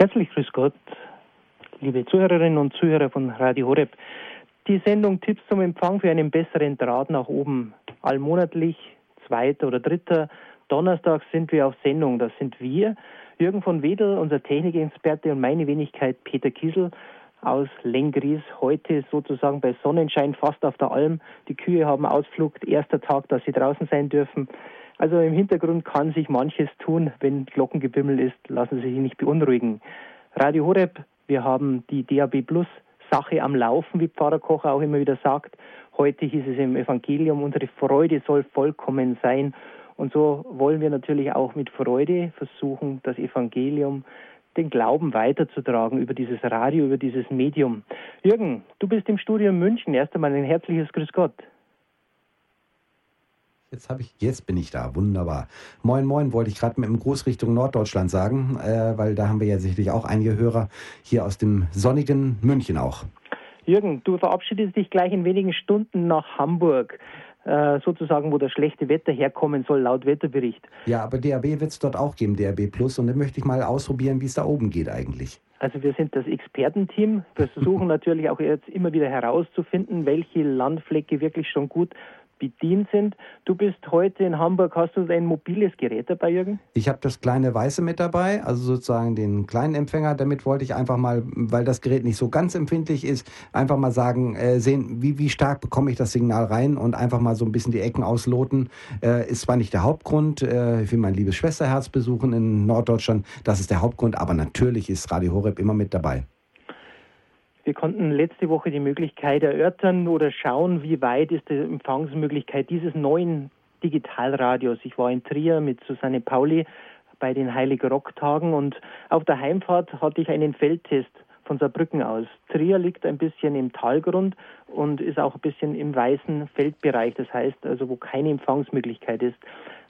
Herzlich grüß Gott, liebe Zuhörerinnen und Zuhörer von Radio Horeb. Die Sendung Tipps zum Empfang für einen besseren Draht nach oben. Allmonatlich, zweiter oder dritter Donnerstag sind wir auf Sendung. Das sind wir, Jürgen von Wedel, unser Technikexperte und meine Wenigkeit Peter Kiesel aus Lengries. Heute sozusagen bei Sonnenschein fast auf der Alm. Die Kühe haben Ausflug, erster Tag, dass sie draußen sein dürfen. Also im Hintergrund kann sich manches tun, wenn Glockengebimmel ist, lassen Sie sich nicht beunruhigen. Radio Horeb, wir haben die DAB Plus Sache am Laufen, wie Pfarrer Kocher auch immer wieder sagt. Heute hieß es im Evangelium, unsere Freude soll vollkommen sein. Und so wollen wir natürlich auch mit Freude versuchen, das Evangelium, den Glauben weiterzutragen über dieses Radio, über dieses Medium. Jürgen, du bist im Studio München. Erst einmal ein herzliches Grüß Gott. Jetzt habe ich, jetzt bin ich da, wunderbar. Moin, moin, wollte ich gerade mit dem Gruß Richtung Norddeutschland sagen, äh, weil da haben wir ja sicherlich auch einige Hörer hier aus dem sonnigen München auch. Jürgen, du verabschiedest dich gleich in wenigen Stunden nach Hamburg, äh, sozusagen, wo das schlechte Wetter herkommen soll, laut Wetterbericht. Ja, aber DAB wird es dort auch geben, DAB Plus, und dann möchte ich mal ausprobieren, wie es da oben geht eigentlich. Also wir sind das Expertenteam. Wir versuchen natürlich auch jetzt immer wieder herauszufinden, welche Landflecke wirklich schon gut bedient sind. Du bist heute in Hamburg, hast du ein mobiles Gerät dabei, Jürgen? Ich habe das kleine Weiße mit dabei, also sozusagen den kleinen Empfänger. Damit wollte ich einfach mal, weil das Gerät nicht so ganz empfindlich ist, einfach mal sagen, äh, sehen, wie, wie stark bekomme ich das Signal rein und einfach mal so ein bisschen die Ecken ausloten. Äh, ist zwar nicht der Hauptgrund, äh, ich will mein liebes Schwesterherz besuchen in Norddeutschland, das ist der Hauptgrund, aber natürlich ist Radio Horeb immer mit dabei. Wir konnten letzte Woche die Möglichkeit erörtern oder schauen, wie weit ist die Empfangsmöglichkeit dieses neuen Digitalradios. Ich war in Trier mit Susanne Pauli bei den Heilig Rock Tagen und auf der Heimfahrt hatte ich einen Feldtest von Saarbrücken aus. Trier liegt ein bisschen im Talgrund und ist auch ein bisschen im weißen Feldbereich, das heißt also, wo keine Empfangsmöglichkeit ist.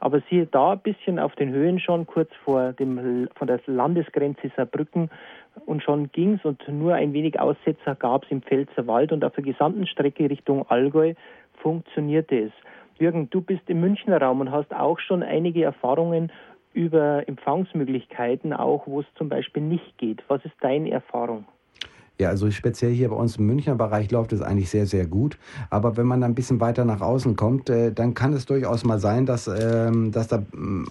Aber siehe da, ein bisschen auf den Höhen schon, kurz vor dem, von der Landesgrenze Saarbrücken, und schon ging es und nur ein wenig Aussetzer gab es im Pfälzer Wald und auf der gesamten Strecke Richtung Allgäu funktionierte es. Jürgen, du bist im Münchner Raum und hast auch schon einige Erfahrungen über Empfangsmöglichkeiten, auch wo es zum Beispiel nicht geht. Was ist deine Erfahrung? Ja, also speziell hier bei uns im Münchner Bereich läuft es eigentlich sehr, sehr gut. Aber wenn man dann ein bisschen weiter nach außen kommt, äh, dann kann es durchaus mal sein, dass, ähm, dass da äh,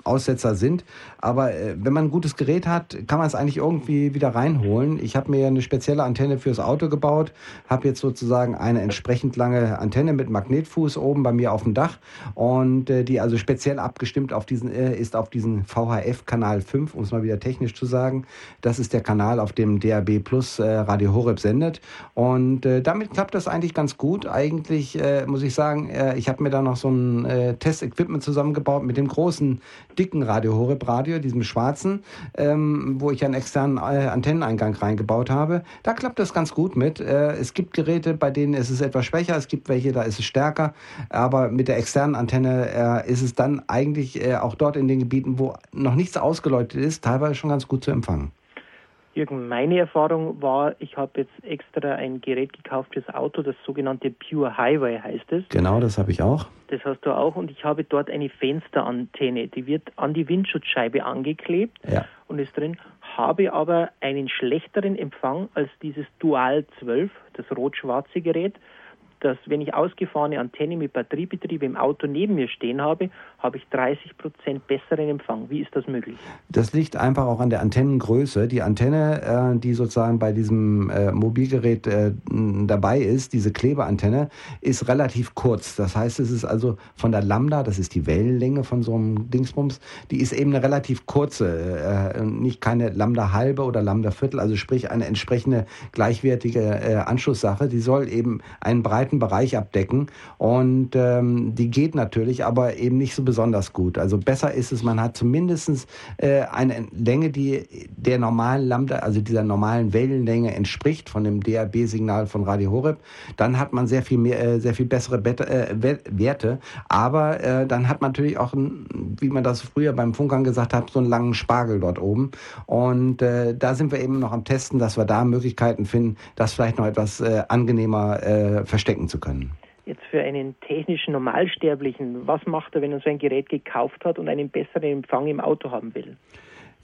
Aussetzer sind. Aber äh, wenn man ein gutes Gerät hat, kann man es eigentlich irgendwie wieder reinholen. Ich habe mir eine spezielle Antenne fürs Auto gebaut, habe jetzt sozusagen eine entsprechend lange Antenne mit Magnetfuß oben bei mir auf dem Dach und äh, die also speziell abgestimmt auf diesen, ist auf diesen VHF-Kanal 5, um es mal wieder technisch zu sagen. Das ist der Kanal, auf dem DAB Plus Radio Horeb sendet. Und äh, damit klappt das eigentlich ganz gut. Eigentlich äh, muss ich sagen, äh, ich habe mir da noch so ein äh, Testequipment zusammengebaut mit dem großen, dicken Radio Horeb Radio, diesem schwarzen, ähm, wo ich einen externen äh, Antenneneingang reingebaut habe. Da klappt das ganz gut mit. Äh, es gibt Geräte, bei denen ist es etwas schwächer, es gibt welche, da ist es stärker. Aber mit der externen Antenne äh, ist es dann eigentlich auch dort in den Gebieten, wo noch nichts ausgeläutet ist, teilweise schon ganz gut zu empfangen. Jürgen, meine Erfahrung war, ich habe jetzt extra ein Gerät gekauft fürs Auto, das sogenannte Pure Highway heißt es. Genau, das habe ich auch. Das hast du auch und ich habe dort eine Fensterantenne, die wird an die Windschutzscheibe angeklebt ja. und ist drin, habe aber einen schlechteren Empfang als dieses Dual 12, das rot-schwarze Gerät dass wenn ich ausgefahrene Antenne mit Batteriebetrieb im Auto neben mir stehen habe, habe ich 30 Prozent besseren Empfang. Wie ist das möglich? Das liegt einfach auch an der Antennengröße. Die Antenne, äh, die sozusagen bei diesem äh, Mobilgerät äh, dabei ist, diese Klebeantenne, ist relativ kurz. Das heißt, es ist also von der Lambda, das ist die Wellenlänge von so einem Dingsbums, die ist eben eine relativ kurze, äh, nicht keine Lambda halbe oder Lambda Viertel, also sprich eine entsprechende gleichwertige äh, Anschlusssache. Die soll eben einen breiten weiten Bereich abdecken und ähm, die geht natürlich, aber eben nicht so besonders gut. Also besser ist es, man hat zumindest äh, eine Länge, die der normalen Lambda, also dieser normalen Wellenlänge entspricht von dem DAB-Signal von Radio Horeb. Dann hat man sehr viel mehr, äh, sehr viel bessere Bet äh, Werte, aber äh, dann hat man natürlich auch, wie man das früher beim Funkern gesagt hat, so einen langen Spargel dort oben. Und äh, da sind wir eben noch am Testen, dass wir da Möglichkeiten finden, das vielleicht noch etwas äh, angenehmer äh, verstecken abdecken zu können. Jetzt für einen technischen Normalsterblichen, was macht er, wenn er so ein Gerät gekauft hat und einen besseren Empfang im Auto haben will?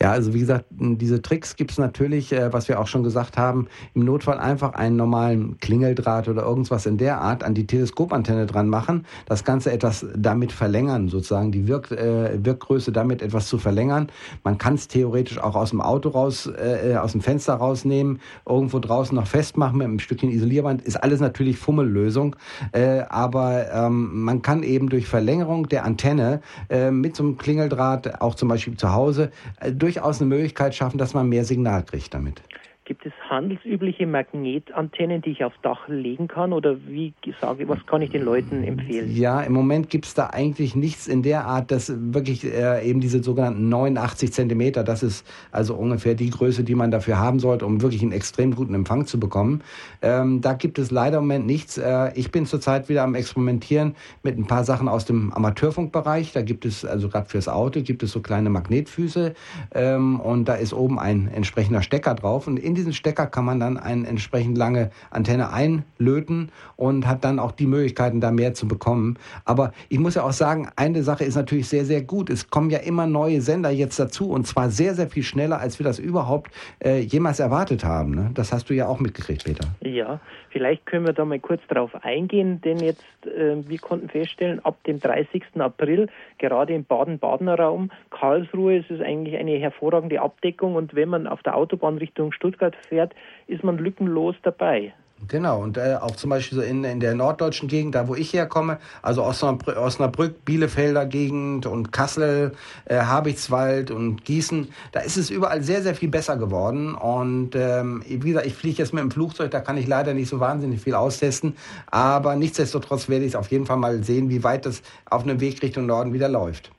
Ja, also wie gesagt, diese Tricks gibt es natürlich, äh, was wir auch schon gesagt haben, im Notfall einfach einen normalen Klingeldraht oder irgendwas in der Art an die Teleskopantenne dran machen, das Ganze etwas damit verlängern, sozusagen die Wirk äh, Wirkgröße damit etwas zu verlängern. Man kann es theoretisch auch aus dem Auto raus, äh, äh, aus dem Fenster rausnehmen, irgendwo draußen noch festmachen mit einem Stückchen Isolierband, ist alles natürlich Fummellösung, äh, aber ähm, man kann eben durch Verlängerung der Antenne äh, mit so einem Klingeldraht, auch zum Beispiel zu Hause, äh, durchaus eine Möglichkeit schaffen, dass man mehr Signal kriegt damit. Gibt es handelsübliche Magnetantennen, die ich aufs Dach legen kann? Oder wie sage was kann ich den Leuten empfehlen? Ja, im Moment gibt es da eigentlich nichts in der Art, dass wirklich äh, eben diese sogenannten 89 Zentimeter, das ist also ungefähr die Größe, die man dafür haben sollte, um wirklich einen extrem guten Empfang zu bekommen. Ähm, da gibt es leider im Moment nichts. Äh, ich bin zurzeit wieder am Experimentieren mit ein paar Sachen aus dem Amateurfunkbereich. Da gibt es, also gerade fürs Auto, gibt es so kleine Magnetfüße ähm, und da ist oben ein entsprechender Stecker drauf. Und in diesen Stecker kann man dann eine entsprechend lange Antenne einlöten und hat dann auch die Möglichkeiten, da mehr zu bekommen. Aber ich muss ja auch sagen, eine Sache ist natürlich sehr, sehr gut. Es kommen ja immer neue Sender jetzt dazu und zwar sehr, sehr viel schneller, als wir das überhaupt äh, jemals erwartet haben. Ne? Das hast du ja auch mitgekriegt, Peter. Ja, vielleicht können wir da mal kurz drauf eingehen, denn jetzt, äh, wir konnten feststellen, ab dem 30. April, gerade im Baden-Badener Raum, Karlsruhe, ist es eigentlich eine hervorragende Abdeckung und wenn man auf der Autobahn Richtung Stuttgart Stuttgart fährt, ist man lückenlos dabei. Genau, und äh, auch zum Beispiel so in, in der norddeutschen Gegend, da wo ich herkomme, also Osnabrück, Osnabrück Bielefelder Gegend und Kassel, äh, Habichtswald und Gießen, da ist es überall sehr, sehr viel besser geworden. Und ähm, wie gesagt, ich fliege jetzt mit dem Flugzeug, da kann ich leider nicht so wahnsinnig viel austesten. Aber nichtsdestotrotz werde ich es auf jeden Fall mal sehen, wie weit das auf einem Weg Richtung Norden wieder läuft.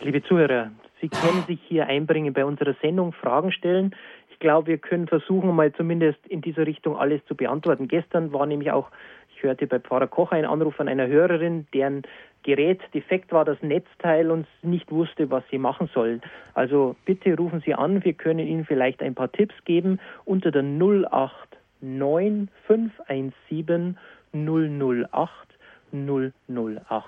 Liebe Zuhörer, Sie können sich hier einbringen bei unserer Sendung, Fragen stellen glaube, wir können versuchen, mal zumindest in dieser Richtung alles zu beantworten. Gestern war nämlich auch, ich hörte bei Pfarrer Koch einen Anruf von einer Hörerin, deren Gerät defekt war, das Netzteil und nicht wusste, was sie machen soll. Also bitte rufen Sie an, wir können Ihnen vielleicht ein paar Tipps geben unter der 089 517 008 008.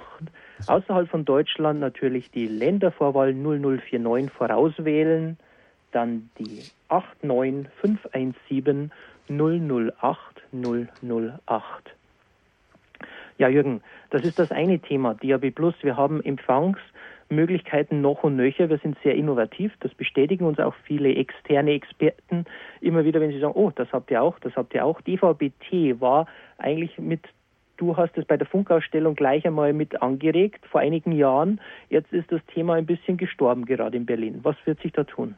Außerhalb von Deutschland natürlich die Ländervorwahl 0049 vorauswählen dann die 89517 008 008. Ja, Jürgen, das ist das eine Thema, DAB Plus. Wir haben Empfangsmöglichkeiten noch und nöcher. Wir sind sehr innovativ. Das bestätigen uns auch viele externe Experten immer wieder, wenn sie sagen, oh, das habt ihr auch, das habt ihr auch. DVB-T war eigentlich mit Du hast es bei der Funkausstellung gleich einmal mit angeregt vor einigen Jahren. Jetzt ist das Thema ein bisschen gestorben, gerade in Berlin. Was wird sich da tun?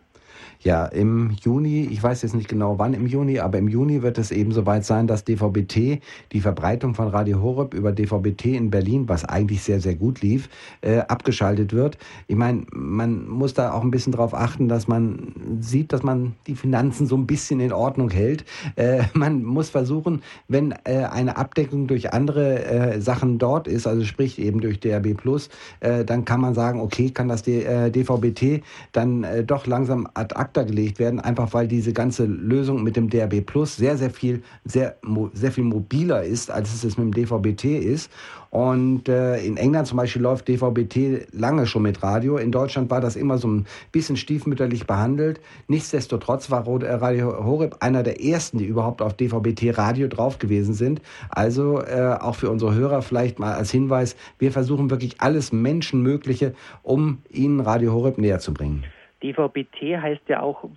Ja, im Juni, ich weiß jetzt nicht genau wann im Juni, aber im Juni wird es eben soweit sein, dass DVB-T, die Verbreitung von Radio Horeb über DVB-T in Berlin, was eigentlich sehr, sehr gut lief, äh, abgeschaltet wird. Ich meine, man muss da auch ein bisschen darauf achten, dass man sieht, dass man die Finanzen so ein bisschen in Ordnung hält. Äh, man muss versuchen, wenn äh, eine Abdeckung durch andere äh, Sachen dort ist, also sprich eben durch DRB Plus, äh, dann kann man sagen, okay, kann das DVB-T äh, dann doch langsam ad acta gelegt werden, einfach weil diese ganze Lösung mit dem DRB Plus sehr, sehr viel, sehr, sehr viel mobiler ist, als es mit dem DVB-T ist. Und äh, in England zum Beispiel läuft DVB-T lange schon mit Radio. In Deutschland war das immer so ein bisschen stiefmütterlich behandelt. Nichtsdestotrotz war äh, Radio Horeb einer der ersten, die überhaupt auf DVB-T Radio drauf gewesen sind. Also äh, auch für unsere Hörer vielleicht mal als Hinweis, wir versuchen wirklich alles Menschenmögliche, um ihnen Radio Horeb näher zu bringen. DVB-T heißt ja auch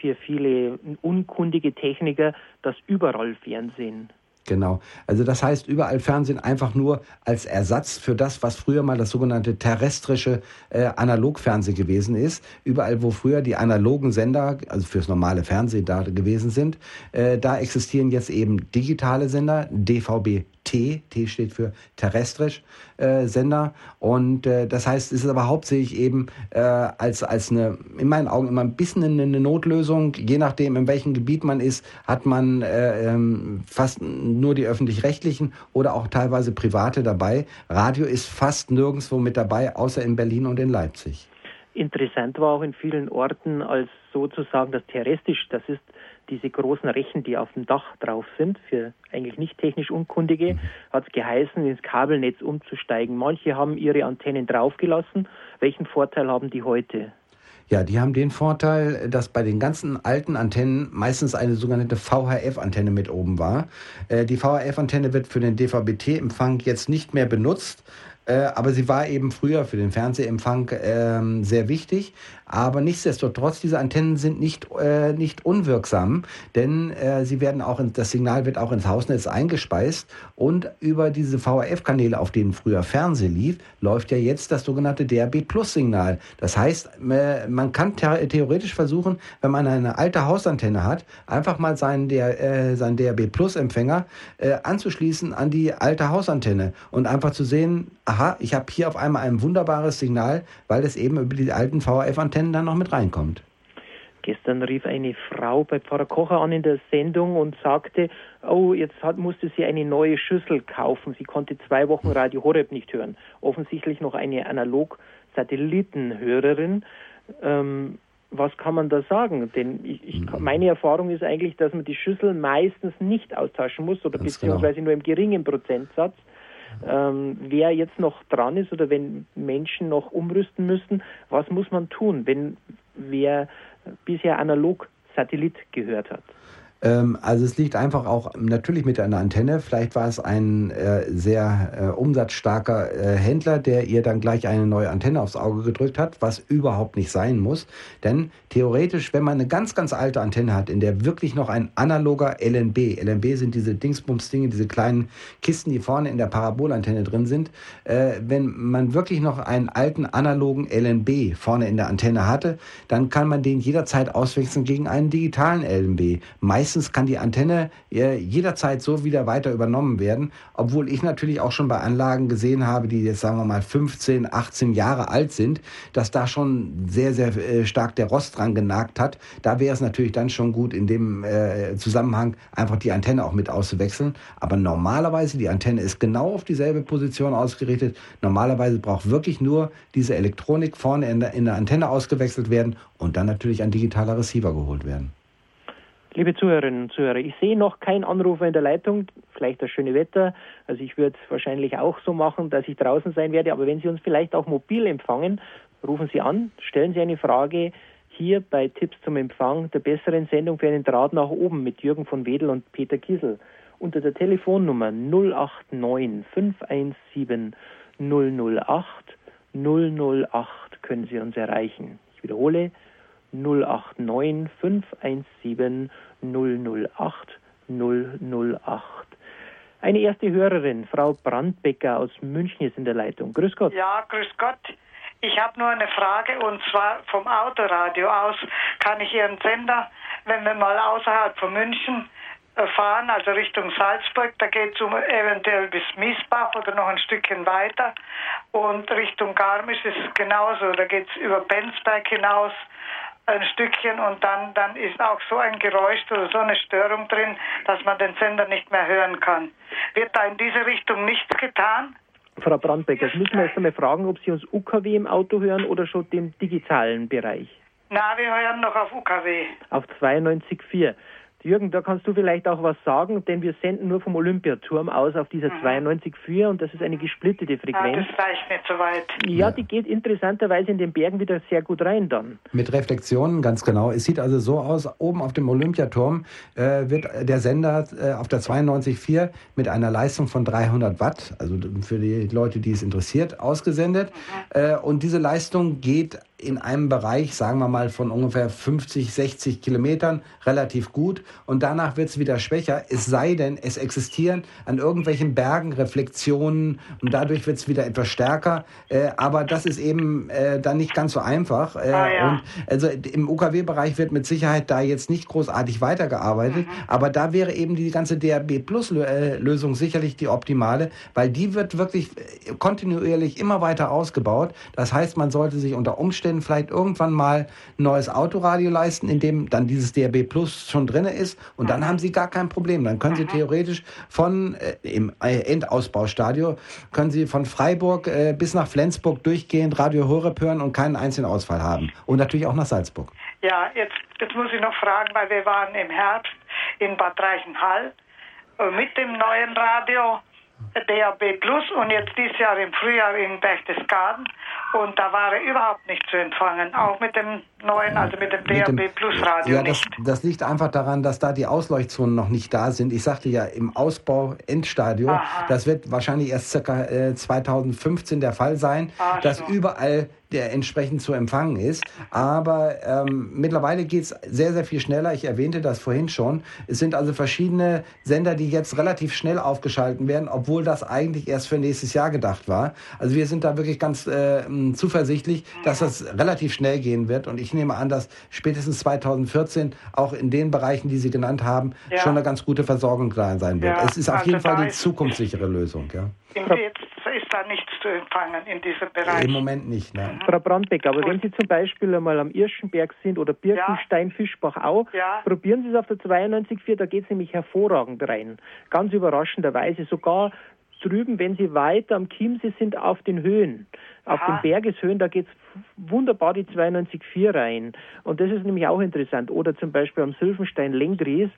für viele unkundige Techniker das Überrollfernsehen. Genau. Also das heißt, überall Fernsehen einfach nur als Ersatz für das, was früher mal das sogenannte terrestrische äh, Analogfernsehen gewesen ist. Überall, wo früher die analogen Sender, also fürs normale Fernsehen da gewesen sind, äh, da existieren jetzt eben digitale Sender, DVB T, steht für terrestrisch äh, Sender und äh, das heißt, es ist aber hauptsächlich eben äh, als, als eine, in meinen Augen immer ein bisschen eine, eine Notlösung, je nachdem in welchem Gebiet man ist, hat man äh, ähm, fast nur die öffentlich-rechtlichen oder auch teilweise private dabei. Radio ist fast nirgendwo mit dabei, außer in Berlin und in Leipzig. Interessant war auch in vielen Orten als sozusagen das terrestrisch, das ist diese großen Rechen, die auf dem Dach drauf sind, für eigentlich nicht technisch Unkundige, hat es geheißen, ins Kabelnetz umzusteigen. Manche haben ihre Antennen draufgelassen. Welchen Vorteil haben die heute? Ja, die haben den Vorteil, dass bei den ganzen alten Antennen meistens eine sogenannte VHF-Antenne mit oben war. Äh, die VHF-Antenne wird für den DVB-T-Empfang jetzt nicht mehr benutzt, äh, aber sie war eben früher für den Fernsehempfang äh, sehr wichtig. Aber nichtsdestotrotz, diese Antennen sind nicht, äh, nicht unwirksam, denn äh, sie werden auch in, das Signal wird auch ins Hausnetz eingespeist und über diese VHF-Kanäle, auf denen früher Fernsehen lief, läuft ja jetzt das sogenannte DRB-Plus-Signal. Das heißt, äh, man kann theoretisch versuchen, wenn man eine alte Hausantenne hat, einfach mal seinen, äh, seinen DRB-Plus-Empfänger äh, anzuschließen an die alte Hausantenne und einfach zu sehen, aha, ich habe hier auf einmal ein wunderbares Signal, weil es eben über die alten VHF-Antennen dann noch mit reinkommt. Gestern rief eine Frau bei Pfarrer Kocher an in der Sendung und sagte, oh, jetzt hat, musste sie eine neue Schüssel kaufen. Sie konnte zwei Wochen Radio Horeb nicht hören. Offensichtlich noch eine Analog-Satellitenhörerin. Ähm, was kann man da sagen? Denn ich, ich, mhm. meine Erfahrung ist eigentlich, dass man die Schüssel meistens nicht austauschen muss oder Ganz beziehungsweise genau. nur im geringen Prozentsatz ähm, wer jetzt noch dran ist oder wenn Menschen noch umrüsten müssen, was muss man tun, wenn wer bisher analog Satellit gehört hat? Ähm, also es liegt einfach auch natürlich mit einer Antenne. Vielleicht war es ein äh, sehr äh, umsatzstarker äh, Händler, der ihr dann gleich eine neue Antenne aufs Auge gedrückt hat, was überhaupt nicht sein muss. Denn theoretisch, wenn man eine ganz, ganz alte Antenne hat, in der wirklich noch ein analoger LNB, LNB sind diese Dingsbums-Dinge, diese kleinen Kisten, die vorne in der Parabolantenne drin sind, äh, wenn man wirklich noch einen alten analogen LNB vorne in der Antenne hatte, dann kann man den jederzeit auswechseln gegen einen digitalen LNB. Meist meistens kann die Antenne äh, jederzeit so wieder weiter übernommen werden, obwohl ich natürlich auch schon bei Anlagen gesehen habe, die jetzt sagen wir mal 15, 18 Jahre alt sind, dass da schon sehr, sehr äh, stark der Rost dran genagt hat. Da wäre es natürlich dann schon gut, in dem äh, Zusammenhang einfach die Antenne auch mit auszuwechseln. Aber normalerweise, die Antenne ist genau auf dieselbe Position ausgerichtet. Normalerweise braucht wirklich nur diese Elektronik vorne in der, in der Antenne ausgewechselt werden und dann natürlich ein digitaler Receiver geholt werden. Liebe Zuhörerinnen und Zuhörer, ich sehe noch keinen Anrufer in der Leitung, vielleicht das schöne Wetter. Also ich würde es wahrscheinlich auch so machen, dass ich draußen sein werde. Aber wenn Sie uns vielleicht auch mobil empfangen, rufen Sie an, stellen Sie eine Frage hier bei Tipps zum Empfang der besseren Sendung für einen Draht nach oben mit Jürgen von Wedel und Peter Kiesel. Unter der Telefonnummer 089 517 008 008 können Sie uns erreichen. Ich wiederhole 089 517 008 008. Eine erste Hörerin, Frau Brandbecker aus München, ist in der Leitung. Grüß Gott. Ja, grüß Gott. Ich habe nur eine Frage und zwar vom Autoradio aus kann ich Ihren Sender, wenn wir mal außerhalb von München äh, fahren, also Richtung Salzburg, da geht es um eventuell bis Miesbach oder noch ein Stückchen weiter und Richtung Garmisch ist es genauso, da geht es über Bensberg hinaus ein Stückchen und dann, dann ist auch so ein Geräusch oder so eine Störung drin, dass man den Sender nicht mehr hören kann. Wird da in diese Richtung nichts getan? Frau Brandbecker, jetzt müssen wir erst einmal fragen, ob Sie uns UKW im Auto hören oder schon den digitalen Bereich. Na, wir hören noch auf UKW. Auf 92.4. Jürgen, da kannst du vielleicht auch was sagen, denn wir senden nur vom Olympiaturm aus auf dieser mhm. 92.4 und das ist eine gesplittete Frequenz. Ja, das reicht nicht so weit. Ja, ja, die geht interessanterweise in den Bergen wieder sehr gut rein dann. Mit Reflexionen, ganz genau. Es sieht also so aus, oben auf dem Olympiaturm äh, wird der Sender äh, auf der 92.4 mit einer Leistung von 300 Watt, also für die Leute, die es interessiert, ausgesendet. Mhm. Äh, und diese Leistung geht in einem Bereich, sagen wir mal, von ungefähr 50, 60 Kilometern relativ gut und danach wird es wieder schwächer, es sei denn, es existieren an irgendwelchen Bergen Reflexionen und dadurch wird es wieder etwas stärker. Äh, aber das ist eben äh, dann nicht ganz so einfach. Äh, ah, ja. und also im UKW-Bereich wird mit Sicherheit da jetzt nicht großartig weitergearbeitet, mhm. aber da wäre eben die ganze DRB Plus-Lösung sicherlich die optimale, weil die wird wirklich äh, kontinuierlich immer weiter ausgebaut. Das heißt, man sollte sich unter Umständen Umständen vielleicht irgendwann mal ein neues Autoradio leisten, in dem dann dieses DRB Plus schon drin ist und dann haben Sie gar kein Problem. Dann können Sie theoretisch von äh, im äh, Endausbaustadio können Sie von Freiburg äh, bis nach Flensburg durchgehend Radio Horeb hören und keinen einzigen Ausfall haben. Und natürlich auch nach Salzburg. Ja, jetzt, jetzt muss ich noch fragen, weil wir waren im Herbst in Bad Reichenhall äh, mit dem neuen Radio DAB Plus und jetzt dieses Jahr im Frühjahr in Berchtesgaden und da war er überhaupt nicht zu empfangen, auch mit dem neuen, also mit dem DAB Plus Radio ja, das, nicht. das liegt einfach daran, dass da die Ausleuchtzonen noch nicht da sind. Ich sagte ja, im Ausbau Endstadium, Aha. das wird wahrscheinlich erst circa äh, 2015 der Fall sein, Ach dass so. überall der entsprechend zu empfangen ist. Aber ähm, mittlerweile geht es sehr, sehr viel schneller. Ich erwähnte das vorhin schon. Es sind also verschiedene Sender, die jetzt relativ schnell aufgeschalten werden, obwohl das eigentlich erst für nächstes Jahr gedacht war. Also wir sind da wirklich ganz äh, zuversichtlich, dass das relativ schnell gehen wird. Und ich nehme an, dass spätestens 2014 auch in den Bereichen, die Sie genannt haben, Ja. schon eine ganz gute Versorgung da sein wird. Ja, es ist auf also jeden Fall die zukunftssichere Lösung. Ja. Im Jetzt ist da nichts zu empfangen in diesem Bereich. Im Moment nicht. Ne? Frau Brandbeck, aber wenn Sie zum Beispiel einmal am Irschenberg sind oder Birkenstein, Fischbach auch, Ja. probieren Sie es auf der 92.4, da geht es nämlich hervorragend rein. Ganz überraschenderweise. Sogar drüben, wenn Sie weiter am Chiemsee sind, auf den Höhen, auf Aha. den Bergeshöhen, da geht es wunderbar die 92.4 rein. Und das ist nämlich auch interessant. Oder zum Beispiel am Sylvenstein Lengries,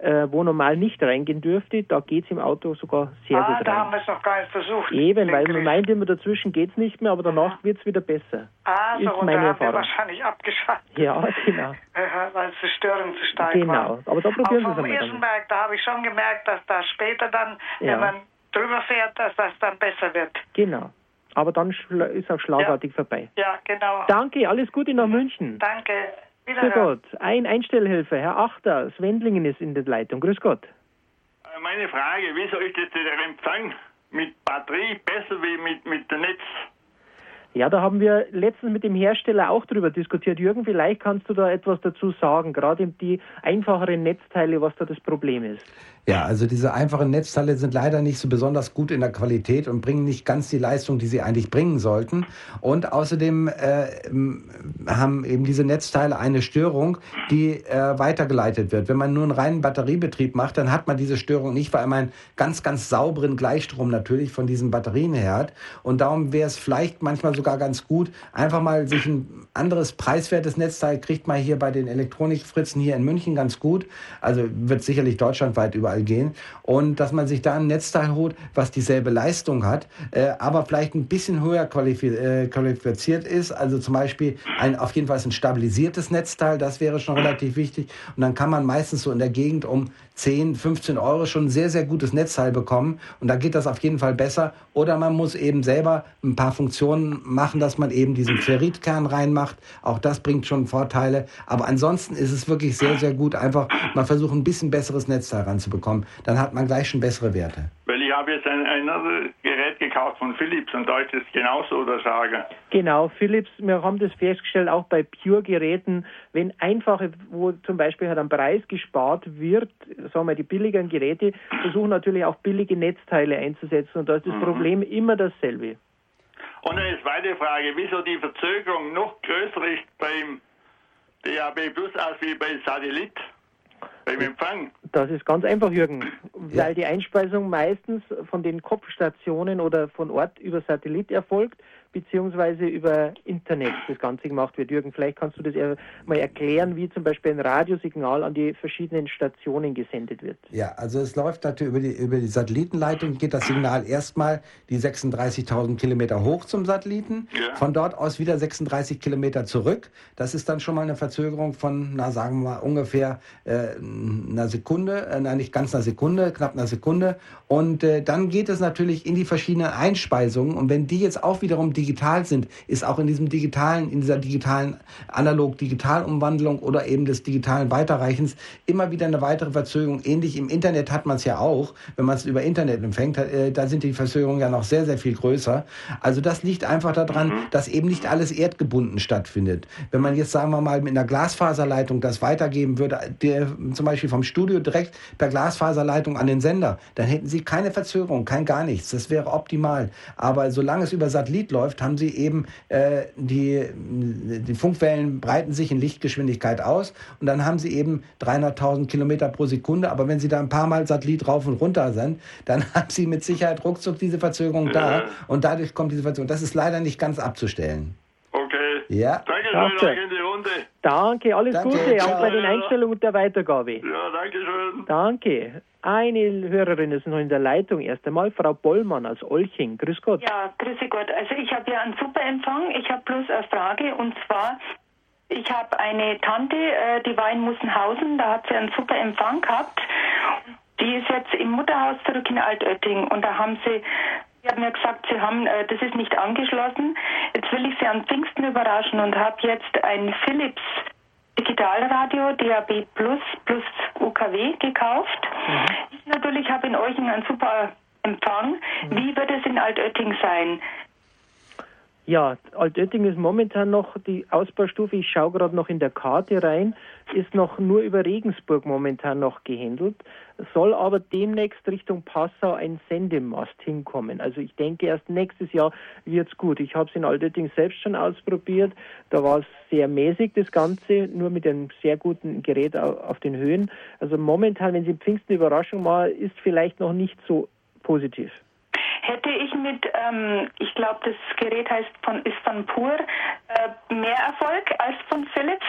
äh, wo normal nicht reingehen dürfte, da geht es im Auto sogar sehr ah, gut da rein. haben wir es noch gar nicht versucht. Eben, weil man meint immer, dazwischen geht's nicht mehr, aber danach wird's wieder besser. Ah, so, ist und meine da haben wir Erfahrung. wahrscheinlich abgeschaltet. Ja, genau. Äh, weil die Störung zu stark Genau. war. Aber da probieren Sie es einmal dann. Irschenberg, da habe ich schon gemerkt, dass da später dann, Ja. wenn man drüber fährt, dass das dann besser wird. Genau. Aber dann ist auch schlagartig vorbei. Ja, genau. Danke, alles Gute nach München. Danke. Grüß Wiederhören. Gott. Ein Einstellhelfer, Herr Achter, Swendlingen ist in der Leitung. Grüß Gott. Äh, Meine Frage, wieso ist jetzt der Empfang mit Batterie besser wie mit, mit dem Netz? Ja, da haben wir letztens mit dem Hersteller auch drüber diskutiert. Jürgen, vielleicht kannst du da etwas dazu sagen, gerade die einfacheren Netzteile, was da das Problem ist. Ja, also diese einfachen Netzteile sind leider nicht so besonders gut in der Qualität und bringen nicht ganz die Leistung, die sie eigentlich bringen sollten. Und außerdem äh, haben eben diese Netzteile eine Störung, die äh, weitergeleitet wird. Wenn man nur einen reinen Batteriebetrieb macht, dann hat man diese Störung nicht, weil man einen ganz, ganz sauberen Gleichstrom natürlich von diesen Batterien her hat. Und darum wäre es vielleicht manchmal sogar ganz gut, einfach mal sich ein anderes preiswertes Netzteil kriegt man hier bei den Elektronikfritzen hier in München ganz gut. Also wird sicherlich deutschlandweit überall gehen. Und dass man sich da ein Netzteil holt, was dieselbe Leistung hat, äh, aber vielleicht ein bisschen höher äh, qualifiziert ist. Also zum Beispiel ein, auf jeden Fall ein stabilisiertes Netzteil, das wäre schon relativ wichtig. Und dann kann man meistens so in der Gegend um 10, 15 Euro schon ein sehr, sehr gutes Netzteil bekommen. Und da geht das auf jeden Fall besser. Oder man muss eben selber ein paar Funktionen machen, dass man eben diesen Ferritkern reinmacht. Auch das bringt schon Vorteile. Aber ansonsten ist es wirklich sehr, sehr gut, einfach mal versuchen, ein bisschen besseres Netzteil ranzubekommen. Dann hat man gleich schon bessere Werte. Weil ich habe jetzt ein, ein Gerät gekauft von Philips und da ist es genauso der Sage. Genau, Philips, wir haben das festgestellt, auch bei Pure-Geräten, wenn einfache, wo zum Beispiel halt am Preis gespart wird, sagen wir die billigeren Geräte, versuchen natürlich auch billige Netzteile einzusetzen und da ist das Problem immer dasselbe. Und eine zweite Frage, wieso die Verzögerung noch größer ist beim DAB Plus als wie bei Satellit, beim Empfang? Das ist ganz einfach, Jürgen, weil die Einspeisung meistens von den Kopfstationen oder von Ort über Satellit erfolgt, beziehungsweise über Internet das Ganze gemacht wird. Jürgen, vielleicht kannst du das mal erklären, wie zum Beispiel ein Radiosignal an die verschiedenen Stationen gesendet wird. Ja, also es läuft natürlich über die, über die Satellitenleitung, geht das Signal erstmal die 36.000 Kilometer hoch zum Satelliten, Ja. von dort aus wieder 36 Kilometer zurück. Das ist dann schon mal eine Verzögerung von, na sagen wir mal, ungefähr äh, einer Sekunde, äh, nein, nicht ganz einer Sekunde, knapp einer Sekunde. Und äh, dann geht es natürlich in die verschiedenen Einspeisungen. Und wenn die jetzt auch wiederum digital sind, ist auch in diesem digitalen, in dieser digitalen Analog-Digital-Umwandlung oder eben des digitalen Weiterreichens immer wieder eine weitere Verzögerung. Ähnlich im Internet hat man es ja auch, wenn man es über Internet empfängt, äh, da sind die Verzögerungen ja noch sehr, sehr viel größer. Also das liegt einfach daran, dass eben nicht alles erdgebunden stattfindet. Wenn man jetzt, sagen wir mal, mit einer Glasfaserleitung das weitergeben würde, der, zum Beispiel vom Studio direkt per Glasfaserleitung an den Sender, dann hätten Sie keine Verzögerung, kein gar nichts. Das wäre optimal. Aber solange es über Satellit läuft, haben Sie eben äh, die, die Funkwellen breiten sich in Lichtgeschwindigkeit aus und dann haben Sie eben 300.000 Kilometer pro Sekunde. Aber wenn Sie da ein paar Mal Satellit rauf und runter sind, dann haben Sie mit Sicherheit ruckzuck diese Verzögerung da und dadurch kommt diese Verzögerung. Das ist leider nicht ganz abzustellen. Okay. Ja. Danke schön, in die Runde. Danke, alles Danke, Gute, ciao. auch bei den Einstellungen und der Weitergabe. Ja, danke schön. Danke. Eine Hörerin ist noch in der Leitung. Erst einmal Frau Bollmann aus Olching. Grüß Gott. Ja, grüße Gott. Also ich habe ja einen super Empfang. Ich habe bloß eine Frage und zwar, ich habe eine Tante, äh, die war in Mussenhausen, da hat sie einen super Empfang gehabt. Die ist jetzt im Mutterhaus zurück in Altötting und da haben sie, sie haben mir gesagt, sie haben, äh, das ist nicht angeschlossen. Jetzt will ich sie an Pfingsten überraschen und habe jetzt ein Philips Digitalradio DAB Plus plus UKW gekauft. Ich natürlich habe in Euchen einen super Empfang. Wie wird es in Altötting sein? Ja, Altötting ist momentan noch die Ausbaustufe, ich schaue gerade noch in der Karte rein, ist noch nur über Regensburg momentan noch gehandelt, soll aber demnächst Richtung Passau ein Sendemast hinkommen. Also ich denke, erst nächstes Jahr wird's gut. Ich habe es in Altötting selbst schon ausprobiert, da war es sehr mäßig das Ganze, nur mit einem sehr guten Gerät au- auf den Höhen. Also momentan, wenn Sie Pfingsten Überraschung machen, ist vielleicht noch nicht so positiv. Hätte ich mit, ähm, ich glaube, das Gerät heißt von, ist von Pur, äh, mehr Erfolg als von Philips?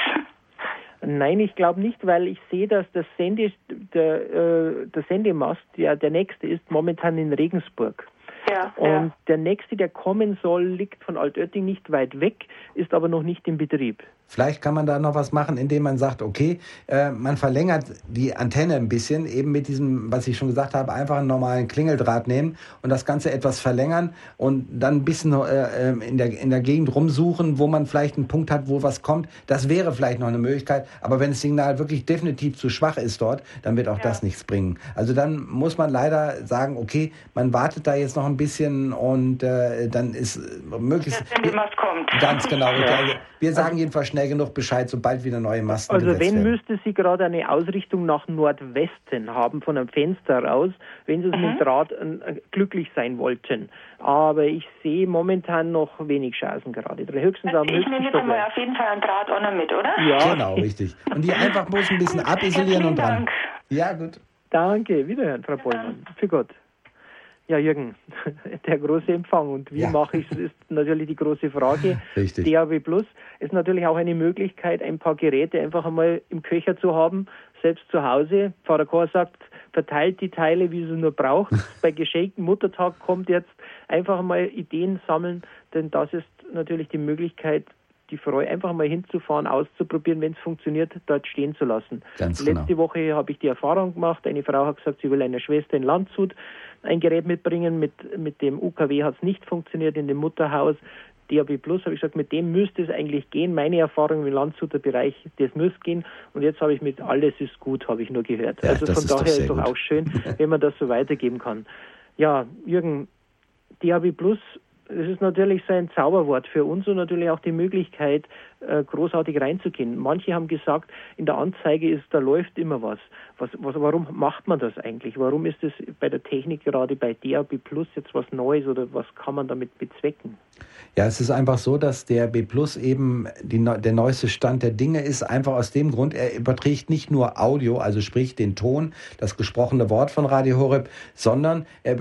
Nein, ich glaube nicht, weil ich sehe, dass das Sende, der, äh, der Sendemast, ja, der nächste ist momentan in Regensburg. Ja, Und ja. der nächste, der kommen soll, liegt von Altötting nicht weit weg, ist aber noch nicht in Betrieb. Vielleicht kann man da noch was machen, indem man sagt, okay, äh, man verlängert die Antenne ein bisschen, eben mit diesem, was ich schon gesagt habe, einfach einen normalen Klingeldraht nehmen und das Ganze etwas verlängern und dann ein bisschen äh, ähm, in, der, in der Gegend rumsuchen, wo man vielleicht einen Punkt hat, wo was kommt. Das wäre vielleicht noch eine Möglichkeit, aber wenn das Signal wirklich definitiv zu schwach ist dort, dann wird auch das nichts bringen. Also dann muss man leider sagen, okay, man wartet da jetzt noch ein bisschen und äh, dann ist äh, möglichst... Der Sendemast kommt. Ganz genau. richtig. Also wir sagen jedenfalls schnell genug Bescheid, sobald wieder neue Masten Also gesetzt wenn werden. müsste sie gerade eine Ausrichtung nach Nordwesten haben von einem Fenster raus, wenn sie es mit dem Draht äh, glücklich sein wollten. Aber ich sehe momentan noch wenig Chancen gerade. Höchstens am Ich nehme jetzt Stockwerk. auf jeden Fall einen Draht auch noch mit, oder? Ja, Genau, richtig. Und die einfach bloß ein bisschen abisolieren und dran. Dank. Ja, gut. danke. Wiederhören, Frau Bollmann. Für Gott. Ja, Jürgen, der große Empfang. Und wie Ja. mache ich es, ist natürlich die große Frage. Richtig. DAW Plus ist natürlich auch eine Möglichkeit, ein paar Geräte einfach einmal im Köcher zu haben, selbst zu Hause. Pfarrer Chor sagt, verteilt die Teile, wie sie nur braucht. Bei geschenkten Muttertag kommt jetzt einfach mal Ideen sammeln, denn das ist natürlich die Möglichkeit, die Freude einfach mal hinzufahren, auszuprobieren, wenn es funktioniert, dort stehen zu lassen. Ganz Letzte genau. Woche habe ich die Erfahrung gemacht, eine Frau hat gesagt, sie will einer Schwester in Landshut ein Gerät mitbringen, mit, mit dem UKW hat es nicht funktioniert, in dem Mutterhaus. DAB Plus habe ich gesagt, mit dem müsste es eigentlich gehen. Meine Erfahrung im Landshuter Bereich, das muss gehen. Und jetzt habe ich mit alles ist gut, habe ich nur gehört. Ja, also von ist doch daher sehr ist doch gut. auch schön, wenn man das so weitergeben kann. Ja, Jürgen, DAB Plus, das ist natürlich so ein Zauberwort für uns und natürlich auch die Möglichkeit, großartig reinzugehen. Manche haben gesagt, in der Anzeige ist, da läuft immer was. was, was warum macht man das eigentlich? Warum ist es bei der Technik gerade bei DAB Plus jetzt was Neues oder was kann man damit bezwecken? Ja, es ist einfach so, dass der B Plus eben die, der neueste Stand der Dinge ist. Einfach aus dem Grund, er überträgt nicht nur Audio, also sprich den Ton, das gesprochene Wort von Radio Horeb, sondern er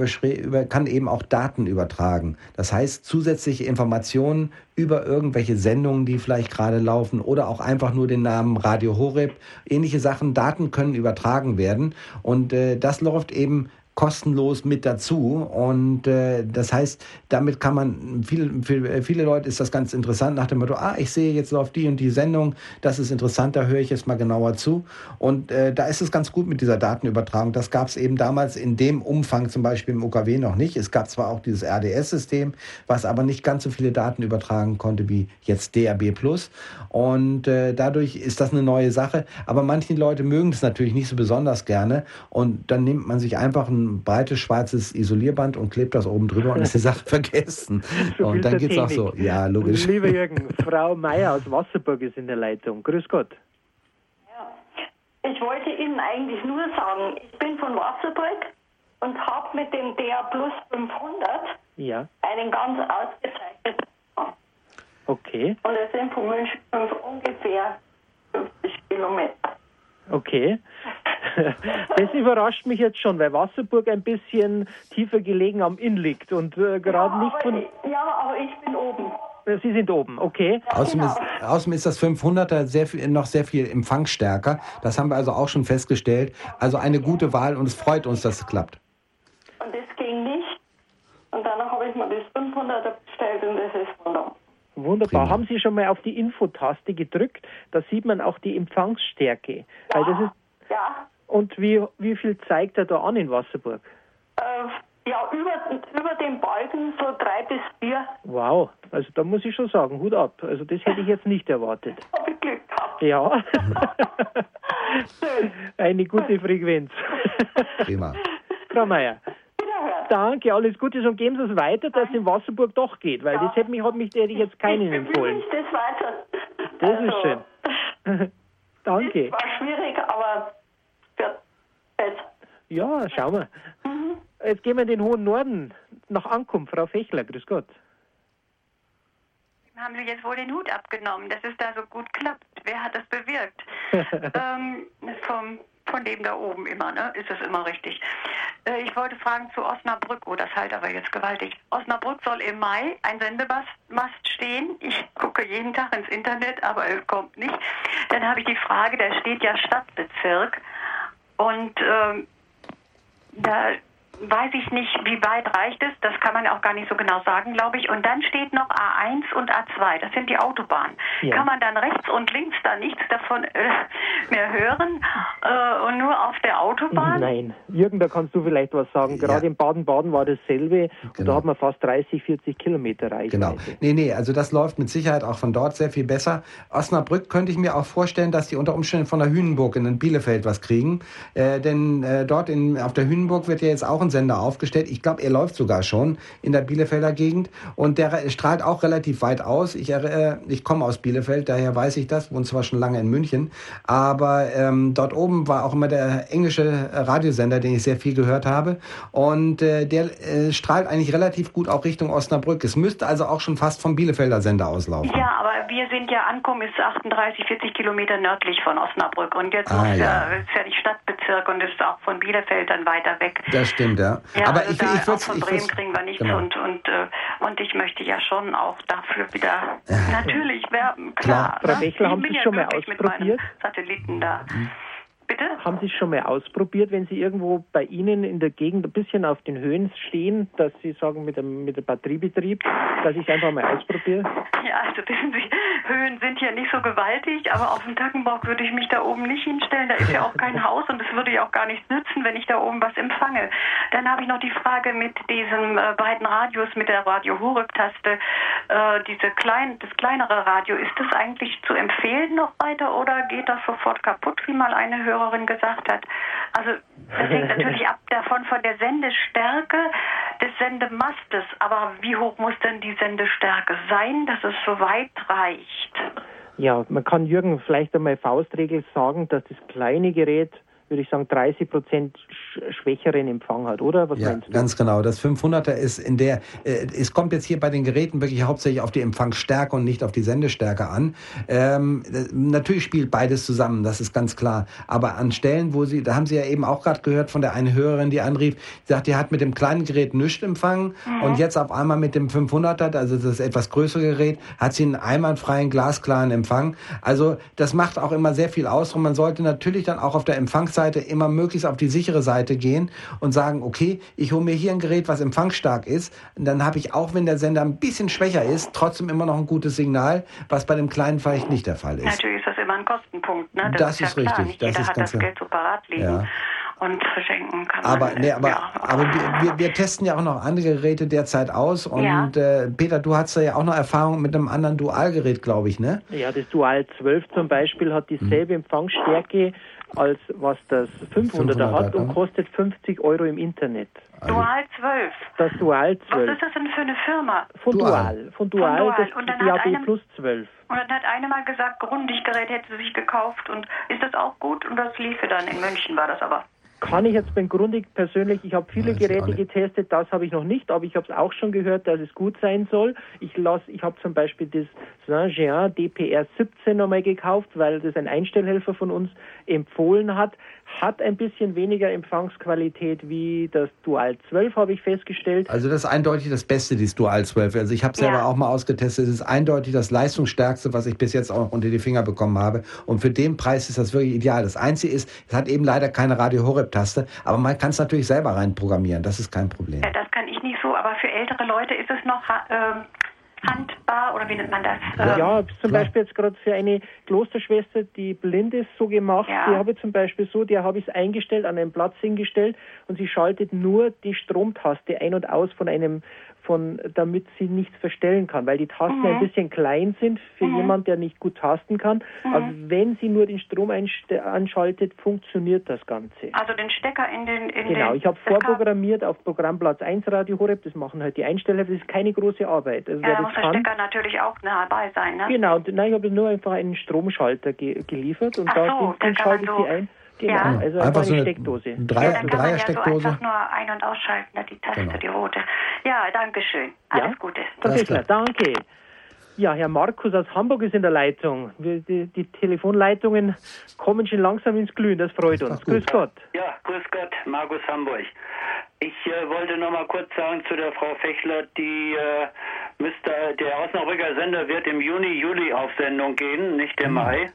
kann eben auch Daten übertragen. Das heißt, zusätzliche Informationen über irgendwelche Sendungen, die vielleicht gerade laufen oder auch einfach nur den Namen Radio Horeb. Ähnliche Sachen, Daten können übertragen werden. Und äh, das läuft eben kostenlos mit dazu und äh, das heißt, damit kann man viele, viele, viele Leute ist das ganz interessant nach dem Motto, ah, ich sehe jetzt läuft die und die Sendung, das ist interessant, da höre ich jetzt mal genauer zu und äh, da ist es ganz gut mit dieser Datenübertragung. Das gab es eben damals in dem Umfang zum Beispiel im UKW noch nicht. Es gab zwar auch dieses RDS-System, was aber nicht ganz so viele Daten übertragen konnte wie jetzt DAB und äh, dadurch ist das eine neue Sache. Aber manche Leute mögen es natürlich nicht so besonders gerne und dann nimmt man sich einfach ein breites schwarzes Isolierband und klebt das oben drüber und ist die Sache vergessen. So und dann zur geht's auch so. Ja, logisch. Lieber Jürgen, Frau Meier aus Wasserburg ist in der Leitung. Grüß Gott. Ich wollte Ihnen eigentlich nur sagen, ich bin von Wasserburg und habe mit dem DA Plus 500 Ja, einen ganz ausgezeichneten okay, Und es sind von München ungefähr 50 Kilometer. Okay. Das überrascht mich jetzt schon, weil Wasserburg ein bisschen tiefer gelegen am Inn liegt und äh, gerade ja, nicht aber von. ich, ja, aber ich bin oben. Sie sind oben, okay. Außerdem, ist, außerdem ist das 500er sehr viel, noch sehr viel empfangsstärker. Das haben wir also auch schon festgestellt. Also eine gute Wahl und es freut uns, dass es klappt. Und das ging nicht. Und danach habe ich mir das 500er bestellt und das ist wunderbar. Wunderbar. Prima. Haben Sie schon mal auf die Infotaste gedrückt? Da sieht man auch die Empfangsstärke. Weil das ist, Ja, und wie, wie viel zeigt er da an in Wasserburg? äh, ja über, über den Balken so drei bis vier Wow, also da muss ich schon sagen, Hut ab. Also das hätte ich jetzt nicht erwartet. habe ich Glück gehabt. Ja. Eine gute Frequenz. Prima. Frau Meier. Danke, alles Gute und geben Sie es weiter, dass es in Wasserburg doch geht, weil das hätte mich, hat mich hätte ich jetzt keinen empfohlen. Ich das weiter. Das ist schön. Danke. War schwierig, aber wird besser. Ja, schauen wir. Jetzt gehen wir in den hohen Norden nach Ankunft, Frau Fechler, grüß Gott. haben Sie jetzt wohl den Hut abgenommen, dass es da so gut klappt. Wer hat das bewirkt? ähm, vom, von dem da oben immer, ne? Ist es immer richtig. Äh, ich wollte fragen zu Osnabrück, oh, das halt aber jetzt gewaltig. Osnabrück soll im Mai ein Sendemast Mast stehen. Ich gucke jeden Tag ins Internet, aber es kommt nicht. Dann habe ich die Frage, da steht ja Stadtbezirk und ähm, da weiß ich nicht, wie weit reicht es. Das kann man auch gar nicht so genau sagen, glaube ich. Und dann steht noch A1 und A2. Das sind die Autobahnen. Ja. Kann man dann rechts und links da nichts davon äh, mehr hören äh, und nur auf der Autobahn? Nein, Jürgen, da kannst du vielleicht was sagen. Gerade Ja. in Baden-Baden war dasselbe und Genau. da hat man fast 30, 40 Kilometer Reichweite. Genau. Nee, nee, also das läuft mit Sicherheit auch von dort sehr viel besser. Osnabrück könnte ich mir auch vorstellen, dass die unter Umständen von der Hünenburg in den Bielefeld was kriegen. Äh, denn äh, dort in, auf der Hünenburg wird ja jetzt auch ein Sender aufgestellt. Ich glaube, er läuft sogar schon in der Bielefelder Gegend. Und der strahlt auch relativ weit aus. Ich, äh, ich komme aus Bielefeld, daher weiß ich das, wohne zwar schon lange in München. Aber ähm, dort oben war auch immer der englische äh, Radiosender, den ich sehr viel gehört habe. Und äh, der äh, strahlt eigentlich relativ gut auch Richtung Osnabrück. Es müsste also auch schon fast vom Bielefelder Sender auslaufen. Ja, aber wir sind ja, Ankommen ist 38, 40 Kilometer nördlich von Osnabrück. Und jetzt Ah, ist, ja. ja. ist ja die Stadtbezirk und ist auch von Bielefeld dann weiter weg. Das stimmt, ja. Ja, Aber also ich, da ich auch würd's, von ich Bremen kriegen wir nichts genau. und und äh, und ich möchte ja schon auch dafür wieder natürlich werben, Klar. klar. Ne? Ich bin ja schon mal glücklich mit meinem ausprobiert? Satelliten da. Mhm. Bitte? Haben Sie es schon mal ausprobiert, wenn Sie irgendwo bei Ihnen in der Gegend ein bisschen auf den Höhen stehen, dass Sie sagen mit dem, mit dem Batteriebetrieb, dass ich es einfach mal ausprobiere? Ja, also wissen Sie, Höhen sind ja nicht so gewaltig, aber auf dem Tackenbauch würde ich mich da oben nicht hinstellen. Da ist ja auch kein Haus und es würde ja auch gar nichts nützen, wenn ich da oben was empfange. Dann habe ich noch die Frage mit diesen äh, beiden Radios, mit der Radio Horeb-Taste, äh, diese klein, das kleinere Radio, ist das eigentlich zu empfehlen noch weiter oder geht das sofort kaputt, wie mal eine Hörerin gesagt hat? Also das hängt natürlich ab davon von der Sendestärke des Sendemastes. Aber wie hoch muss denn die Sendestärke sein, dass es so weit reicht? Ja, man kann Jürgen vielleicht einmal Faustregel sagen, dass das kleine Gerät, würde ich sagen, 30 Prozent sch schwächeren Empfang hat, oder? Was Ja, meinst du? ganz genau. Das 500er ist in der, äh, es kommt jetzt hier bei den Geräten wirklich hauptsächlich auf die Empfangsstärke und nicht auf die Sendestärke an. Ähm, äh, natürlich spielt beides zusammen, das ist ganz klar. Aber an Stellen, wo sie, da haben Sie ja eben auch gerade gehört von der einen Hörerin, die anrief, die sagt, die hat mit dem kleinen Gerät nichts empfangen und jetzt auf einmal mit dem 500er, also das etwas größere Gerät, hat sie einen einwandfreien, glasklaren Empfang. Also das macht auch immer sehr viel aus und man sollte natürlich dann auch auf der Empfangsseite immer möglichst auf die sichere Seite gehen und sagen, okay, ich hole mir hier ein Gerät, was empfangsstark ist. Und dann habe ich auch, wenn der Sender ein bisschen schwächer ist, trotzdem immer noch ein gutes Signal, was bei dem kleinen vielleicht nicht der Fall ist. Natürlich ist das immer ein Kostenpunkt. Ne? Das ist ja klar. richtig, Nicht das jeder ist hat ganz das klar. Geld so parat liegen. Ja. Und verschenken kann Aber, man. nee, aber, ja. aber wir, wir, wir testen ja auch noch andere Geräte derzeit aus. Und Ja. äh, Peter, du hast ja auch noch Erfahrung mit einem anderen Dualgerät, glaube ich, ne? Ja, das Dual 12 zum Beispiel hat dieselbe Empfangsstärke als was das 500er 500er hat und kostet 50 Euro im Internet. Dual 12. Das Dual Was 12 ist das denn für eine Firma? von Dual. Dual, von Dual, Dual. das Und dann hat DAB einem- plus 12. Und dann hat eine mal gesagt, Grundiggerät hätte sie sich gekauft. Und ist das auch gut? Und das liefe dann in München, war das aber. Kann ich jetzt beim Grundig persönlich, ich habe viele Geräte getestet, das habe ich noch nicht, aber ich habe es auch schon gehört, dass es gut sein soll. Ich lass, ich habe zum Beispiel das Saint-Jean DPR 17 nochmal gekauft, weil das ein Einstellhelfer von uns empfohlen hat. Hat ein bisschen weniger Empfangsqualität wie das Dual 12, habe ich festgestellt. Also das ist eindeutig das Beste, dieses Dual 12. Also ich habe selber Ja. auch mal ausgetestet. Es ist eindeutig das leistungsstärkste, was ich bis jetzt auch unter die Finger bekommen habe. Und für den Preis ist das wirklich ideal. Das Einzige ist, es hat eben leider keine Radio Horeb-Taste, aber man kann es natürlich selber reinprogrammieren. Das ist kein Problem. Ja, das kann ich nicht so, aber für ältere Leute ist es noch ähm, handbar oder wie nennt man das? Ähm, Ja, zum klar. Beispiel jetzt gerade für eine Klosterschwester, die blind ist, so gemacht. Ja. Die habe ich zum Beispiel so, der habe ich es eingestellt, an einen Platz hingestellt und sie schaltet nur die Stromtaste ein und aus von einem, von, damit sie nichts verstellen kann, weil die Tasten ein bisschen klein sind für jemand, der nicht gut tasten kann. Also wenn sie nur den Strom anschaltet, funktioniert das Ganze. Also den Stecker in den in Genau, ich habe vorprogrammiert auf Programmplatz 1 Radio Horeb, das machen halt die Einsteller, das ist keine große Arbeit. Also Ja, da muss der kann, Stecker natürlich auch nah bei sein, ne? Genau, nein, ich habe nur einfach einen Stromschalter ge geliefert und Ach da so, den, den schalte ich so- sie ein. Genau, Ja. also Einfach so eine Steckdose. Drei- ja, dann kann man ja so Dreiersteckdose. einfach nur ein- und ausschalten, ne, die Taste, Genau. die rote. Ja, danke schön. Alles Ja? Gute. Fischler, klar. danke. Ja, Herr Markus aus Hamburg ist in der Leitung. Wir, die, die Telefonleitungen kommen schon langsam ins Glühen, das freut uns. doch gut. Grüß Gott. Ja, grüß Gott, Markus Hamburg. Ich äh, wollte noch mal kurz sagen zu der Frau Fechler, die äh, müsste, der Osnabrücker Sender wird im Juni, Juli auf Sendung gehen, nicht im Mai.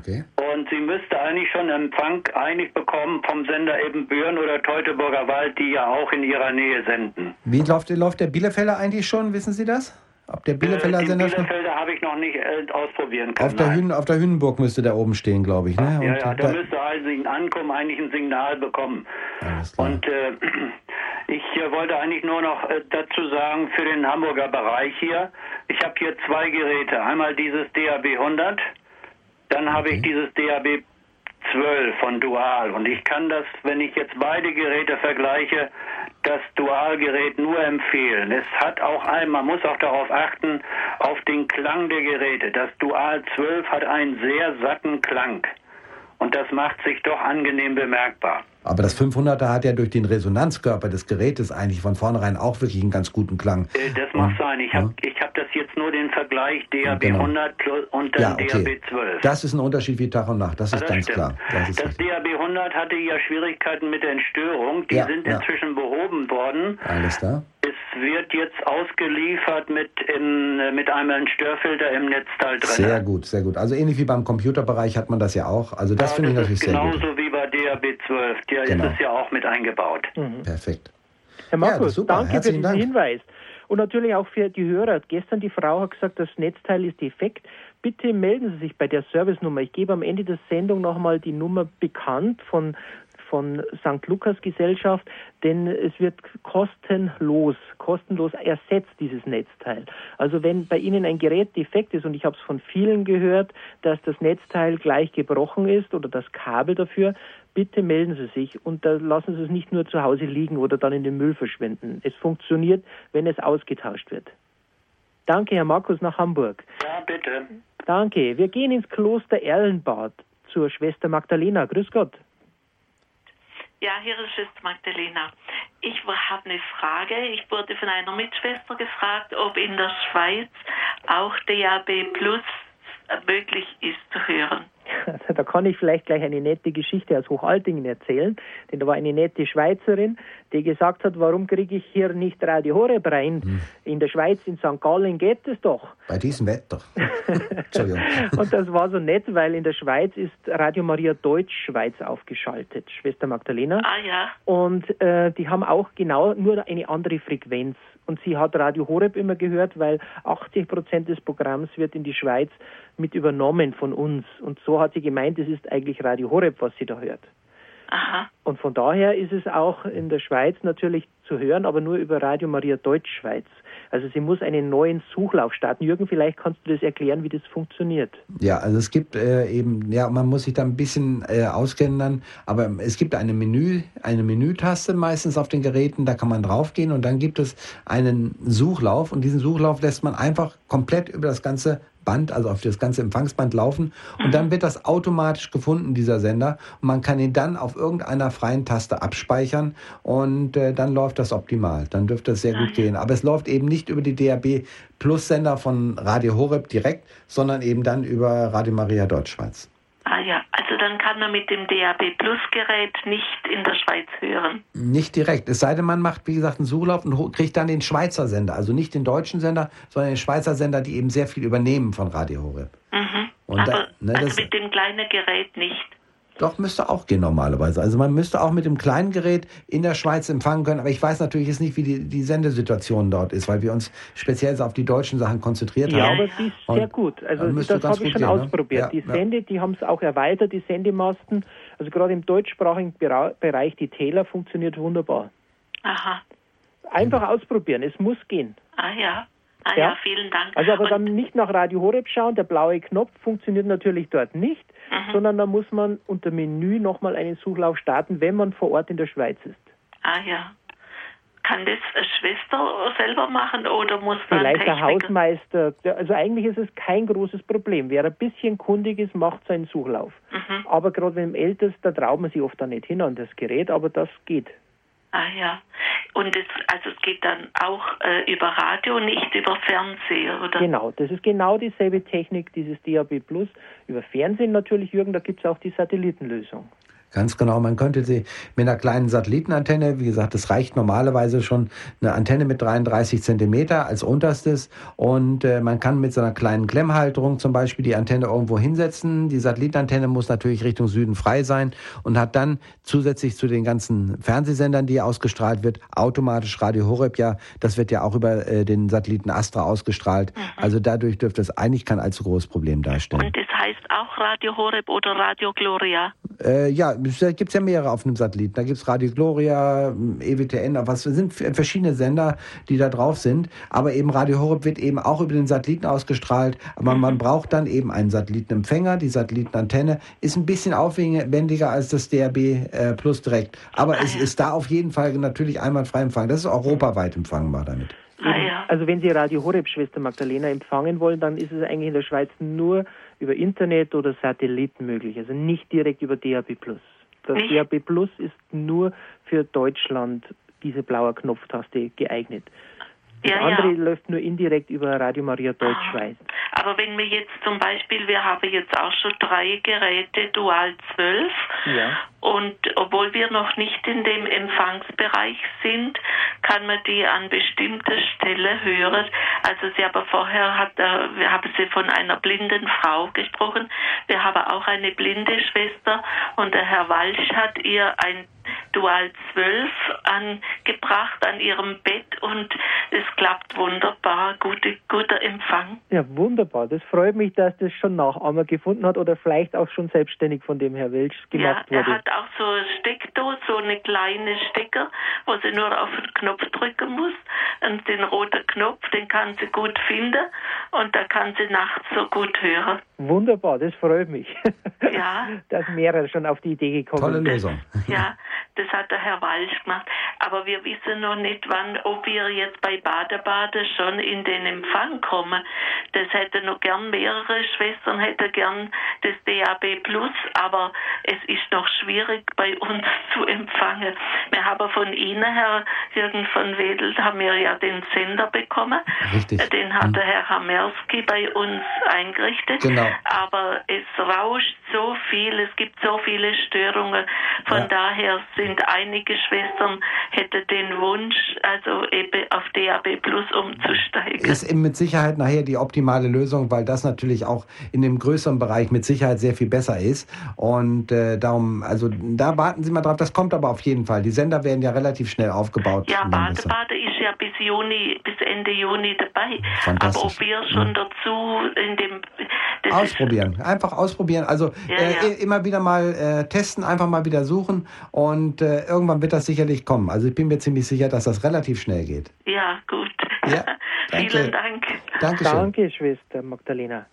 Okay. Und sie müsste eigentlich schon Empfang einig bekommen vom Sender Ebenbüren oder Teutoburger Wald, die ja auch in ihrer Nähe senden. Wie läuft, läuft der Bielefelder eigentlich schon? Wissen Sie das? Ob der Bielefelder äh, Sender schon? Bielefelder habe ich noch nicht äh, ausprobieren können. Auf der. Hühn, auf der Hühnenburg müsste der oben stehen, glaube ich. Ne? Ja, Und ja, da- da müsste also ein Ankommen eigentlich ein Signal bekommen. Und äh, ich äh, wollte eigentlich nur noch äh, dazu sagen, für den Hamburger Bereich hier, ich habe hier zwei Geräte. Einmal dieses DAB 100, dann habe ich dieses DAB 12 von Dual. Und ich kann das, wenn ich jetzt beide Geräte vergleiche, das Dualgerät nur empfehlen. Es hat auch ein, man muss auch darauf achten, auf den Klang der Geräte. Das Dual 12 hat einen sehr satten Klang. Und das macht sich doch angenehm bemerkbar. Aber das 500er hat ja durch den Resonanzkörper des Gerätes eigentlich von vornherein auch wirklich einen ganz guten Klang. Äh, Das mag sein. Ich habe ich hab das jetzt nur den Vergleich DAB Genau. 100 plus- und dann Ja, okay. DAB 12. Das ist ein Unterschied wie Tag und Nacht. Das Ja, ist das ganz stimmt. klar. Das ist Das. DAB 100 hatte ja Schwierigkeiten mit der Entstörung. Die Ja, sind ja. inzwischen behoben worden. Alles klar. Es wird jetzt ausgeliefert mit, im, äh, mit einem Störfilter im Netzteil drin. Sehr gut, sehr gut. Also ähnlich wie beim Computerbereich hat man das ja auch. Also das Ja, finde ich natürlich ist sehr genauso gut. wie bei DAB 12. Da Genau. ist es ja auch mit eingebaut. Perfekt. Herr Ja, Markus, super. danke für Herzlichen diesen Dank. Hinweis. Und natürlich auch für die Hörer. Gestern die Frau hat gesagt, das Netzteil ist defekt. Bitte melden Sie sich bei der Servicenummer. Ich gebe am Ende der Sendung nochmal die Nummer bekannt von von St. Lukas Gesellschaft, denn es wird kostenlos, kostenlos ersetzt, dieses Netzteil. Also wenn bei Ihnen ein Gerät defekt ist, und ich habe es von vielen gehört, dass das Netzteil gleich gebrochen ist oder das Kabel dafür, bitte melden Sie sich und da lassen Sie es nicht nur zu Hause liegen oder dann in den Müll verschwinden. Es funktioniert, wenn es ausgetauscht wird. Danke, Herr Markus, nach Hamburg. Ja, bitte. Danke. Wir gehen ins Kloster Erlenbad zur Schwester Magdalena. Grüß Gott. Ja, hier ist Schwester Magdalena. Ich habe eine Frage. Ich wurde von einer Mitschwester gefragt, ob in der Schweiz auch DAB Plus möglich ist zu hören. Da kann ich vielleicht gleich eine nette Geschichte aus Hochaltingen erzählen, denn da war eine nette Schweizerin, die gesagt hat, warum kriege ich hier nicht Radio Horeb rein? In der Schweiz, in St. Gallen geht es doch. Bei diesem Wetter. Und das war so nett, weil in der Schweiz ist Radio Maria Deutsch Schweiz aufgeschaltet, Schwester Magdalena. Ah ja, Und äh, die haben auch genau nur eine andere Frequenz. Und sie hat Radio Horeb immer gehört, weil 80 Prozent des Programms wird in die Schweiz mit übernommen von uns. Und so hat sie gemeint, es ist eigentlich Radio Horeb, was sie da hört. aha. Und von daher ist es auch in der Schweiz natürlich zu hören, aber nur über Radio Maria Deutsch Schweiz. Also sie muss einen neuen Suchlauf starten. Jürgen, vielleicht kannst du das erklären, wie das funktioniert. Ja, also es gibt äh, eben, ja, man muss sich da ein bisschen äh, auskennen dann, aber es gibt eine Menü, eine Menütaste meistens auf den Geräten, da kann man draufgehen und dann gibt es einen Suchlauf und diesen Suchlauf lässt man einfach komplett über das ganze Band, also auf das ganze Empfangsband laufen und dann wird das automatisch gefunden, dieser Sender. Und man kann ihn dann auf irgendeiner freien Taste abspeichern und äh, dann läuft das optimal. Dann dürfte es sehr gut gehen. Aber es läuft eben nicht über die DAB Plus Sender von Radio Horeb direkt, sondern eben dann über Radio Maria Deutschschweiz. Ah ja, dann kann man mit dem DAB Plus Gerät nicht in der Schweiz hören. Nicht direkt. Es sei denn, man macht, wie gesagt, einen Suchlauf und kriegt dann den Schweizer Sender. Also nicht den deutschen Sender, sondern den Schweizer Sender, die eben sehr viel übernehmen von Radio Horeb. Mhm. Und Aber da, ne, also das, mit dem kleinen Gerät nicht. Doch, müsste auch gehen normalerweise. Also man müsste auch mit dem kleinen Gerät in der Schweiz empfangen können. Aber ich weiß natürlich jetzt nicht, wie die, die Sendesituation dort ist, weil wir uns speziell auf die deutschen Sachen konzentriert Ja, haben. aber die ist Und sehr gut. Also das habe ich schon gehen, ne? ausprobiert. Ja, die ja. Sende, die haben es auch erweitert, die Sendemasten. Also gerade im deutschsprachigen Bereich, die Täler funktioniert wunderbar. Aha. Einfach ausprobieren, es muss gehen. Ah ja. Ah ja, Ja. vielen Dank. Also aber Und- dann nicht nach Radio Horeb schauen, der blaue Knopf funktioniert natürlich dort nicht, Mhm. sondern da muss man unter Menü nochmal einen Suchlauf starten, wenn man vor Ort in der Schweiz ist. Ah ja. Kann das eine Schwester selber machen oder muss dann Vielleicht der Techniker? Hausmeister, der- also eigentlich ist es kein großes Problem. Wer ein bisschen kundig ist, macht seinen Suchlauf. Mhm. Aber gerade wenn ältest, da traut man sich oft dann nicht hin an das Gerät, aber das geht. Ah ja. Und es, also es geht dann auch äh, über Radio, nicht über Fernseher, oder? Genau, das ist genau dieselbe Technik, dieses DAB Plus. Über Fernsehen natürlich, Jürgen, da gibt es auch die Satellitenlösung. Ganz genau. Man könnte sie mit einer kleinen Satellitenantenne, wie gesagt, das reicht normalerweise schon eine Antenne mit 33 Zentimeter als unterstes und äh, man kann mit so einer kleinen Klemmhalterung zum Beispiel die Antenne irgendwo hinsetzen. Die Satellitenantenne muss natürlich Richtung Süden frei sein und hat dann zusätzlich zu den ganzen Fernsehsendern, die ausgestrahlt wird, automatisch Radio Horeb ja, das wird ja auch über äh, den Satelliten Astra ausgestrahlt. Also dadurch dürfte es eigentlich kein allzu großes Problem darstellen. Und das heißt auch Radio Horeb oder Radio Gloria? Äh, ja, es gibt ja mehrere auf einem Satelliten. Da gibt's Radio Gloria, EWTN, was sind verschiedene Sender, die da drauf sind. Aber eben Radio Horeb wird eben auch über den Satelliten ausgestrahlt. Aber man braucht dann eben einen Satellitenempfänger. Die Satellitenantenne ist ein bisschen aufwendiger als das DRB äh, Plus direkt. Aber es ist da auf jeden Fall natürlich einwandfrei empfangen. Das ist europaweit empfangbar damit. Ah ja. Also wenn Sie Radio Horeb Schwester Magdalena empfangen wollen, dann ist es eigentlich in der Schweiz nur über Internet oder Satelliten möglich, also nicht direkt über DAB Plus. Das Nicht? DAB Plus ist nur für Deutschland diese blaue Knopftaste geeignet. Ja, andere ja. läuft nur indirekt über Radio Maria Deutschschweiz. Aber wenn wir jetzt zum Beispiel, wir haben jetzt auch schon drei Geräte Dual 12 Ja. und obwohl wir noch nicht in dem Empfangsbereich sind, kann man die an bestimmter Stelle hören. Also sie aber vorher hat, äh, wir haben sie von einer blinden Frau gesprochen. Wir haben auch eine blinde Schwester und der Herr Walsch hat ihr ein Dual 12 angebracht an ihrem Bett und es klappt wunderbar, gute, guter Empfang. Ja, wunderbar. Das freut mich, dass das schon Nachahmer gefunden hat oder vielleicht auch schon selbstständig von dem Herr Welsch gemacht ja, er wurde. hat auch so eine Steckdose, so eine kleine Stecker, wo sie nur auf den Knopf drücken muss. Und den roten Knopf, den kann sie gut finden und da kann sie nachts so gut hören. Wunderbar, das freut mich. Ja. dass mehrere schon auf die Idee gekommen Tolle sind. Lösung. Ja, das hat der Herr Walsch gemacht. Aber wir wissen noch nicht, wann, ob wir jetzt bei Badebade schon in den Empfang kommen. Das hätte noch gern mehrere Schwestern, hätte gern das DAB Plus, aber es ist noch schwierig bei uns zu empfangen. Wir haben von Ihnen, Herr Jürgen von Wedel, haben wir ja den Sender bekommen. Richtig. Den hat der Herr Hamerski bei uns eingerichtet. Genau. Aber es rauscht so viel, es gibt so viele Störungen. Von Ja. daher sind einige Schwestern hätte den Wunsch, also eben auf DAB Plus umzusteigen. Ist eben mit Sicherheit nachher die optimale Lösung, weil das natürlich auch in dem größeren Bereich mit Sicherheit sehr viel besser ist. Und äh, darum, also da warten Sie mal drauf. Das kommt aber auf jeden Fall. Die Sender werden ja relativ schnell aufgebaut. ja, besser. Badebade ist ja bis Juni, bis Ende Juni dabei. Fantastisch. Aber ob wir schon dazu in dem Ausprobieren, einfach ausprobieren. Also Ja, äh, ja. immer wieder mal äh, testen, einfach mal wieder suchen und äh, irgendwann wird das sicherlich kommen. Also ich bin mir ziemlich sicher, dass das relativ schnell geht. Ja, gut. Ja, danke. Vielen Dank. Dankeschön. Danke, Schwester Magdalena.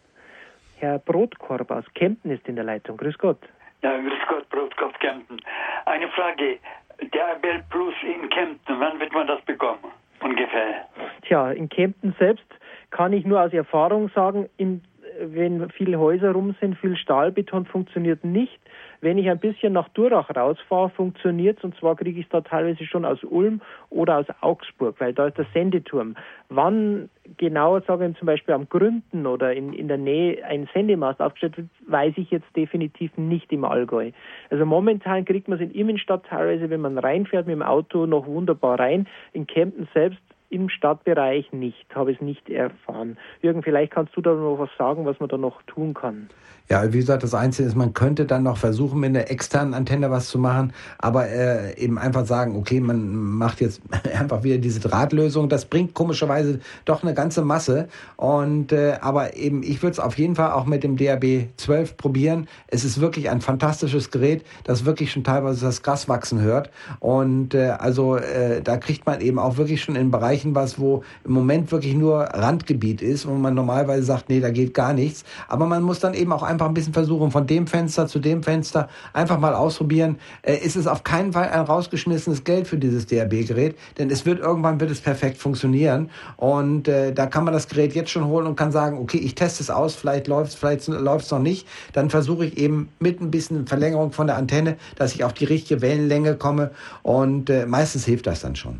Herr Brotkorb aus Kempten ist in der Leitung. Grüß Gott. Ja, grüß Gott, Brotkopf Kempten. Eine Frage. Der Bell Plus in Kempten, wann wird man das bekommen? Ungefähr. Tja, in Kempten selbst kann ich nur aus Erfahrung sagen, in, wenn viele Häuser rum sind, viel Stahlbeton funktioniert nicht. Wenn ich ein bisschen nach Durach rausfahre, funktioniert es und zwar kriege ich es da teilweise schon aus Ulm oder aus Augsburg, weil da ist der Sendeturm. Wann genau, sagen zum Beispiel am Gründen oder in, in der Nähe ein Sendemast aufgestellt wird, weiß ich jetzt definitiv nicht im Allgäu. Also momentan kriegt man es in Immenstadt teilweise, wenn man reinfährt mit dem Auto, noch wunderbar rein. In Kempten selbst im Stadtbereich nicht, habe es nicht erfahren. Jürgen, vielleicht kannst du da noch was sagen, was man da noch tun kann. Ja, wie gesagt, das Einzige ist, man könnte dann noch versuchen, mit einer externen Antenne was zu machen, aber äh, eben einfach sagen, okay, man macht jetzt einfach wieder diese Drahtlösung. Das bringt komischerweise doch eine ganze Masse. Und äh, aber eben, ich würde es auf jeden Fall auch mit dem DAB 12 probieren. Es ist wirklich ein fantastisches Gerät, das wirklich schon teilweise das Gras wachsen hört. Und äh, also äh, da kriegt man eben auch wirklich schon in Bereichen was, wo im Moment wirklich nur Randgebiet ist, wo man normalerweise sagt, nee, da geht gar nichts. Aber man muss dann eben auch einfach ein bisschen versuchen, von dem Fenster zu dem Fenster einfach mal ausprobieren. Äh, ist es auf keinen Fall ein rausgeschmissenes Geld für dieses DAB-Gerät, denn es wird irgendwann wird es perfekt funktionieren und äh, da kann man das Gerät jetzt schon holen und kann sagen, okay, ich teste es aus, vielleicht läuft es, vielleicht läuft es noch nicht. Dann versuche ich eben mit ein bisschen Verlängerung von der Antenne, dass ich auf die richtige Wellenlänge komme und äh, meistens hilft das dann schon.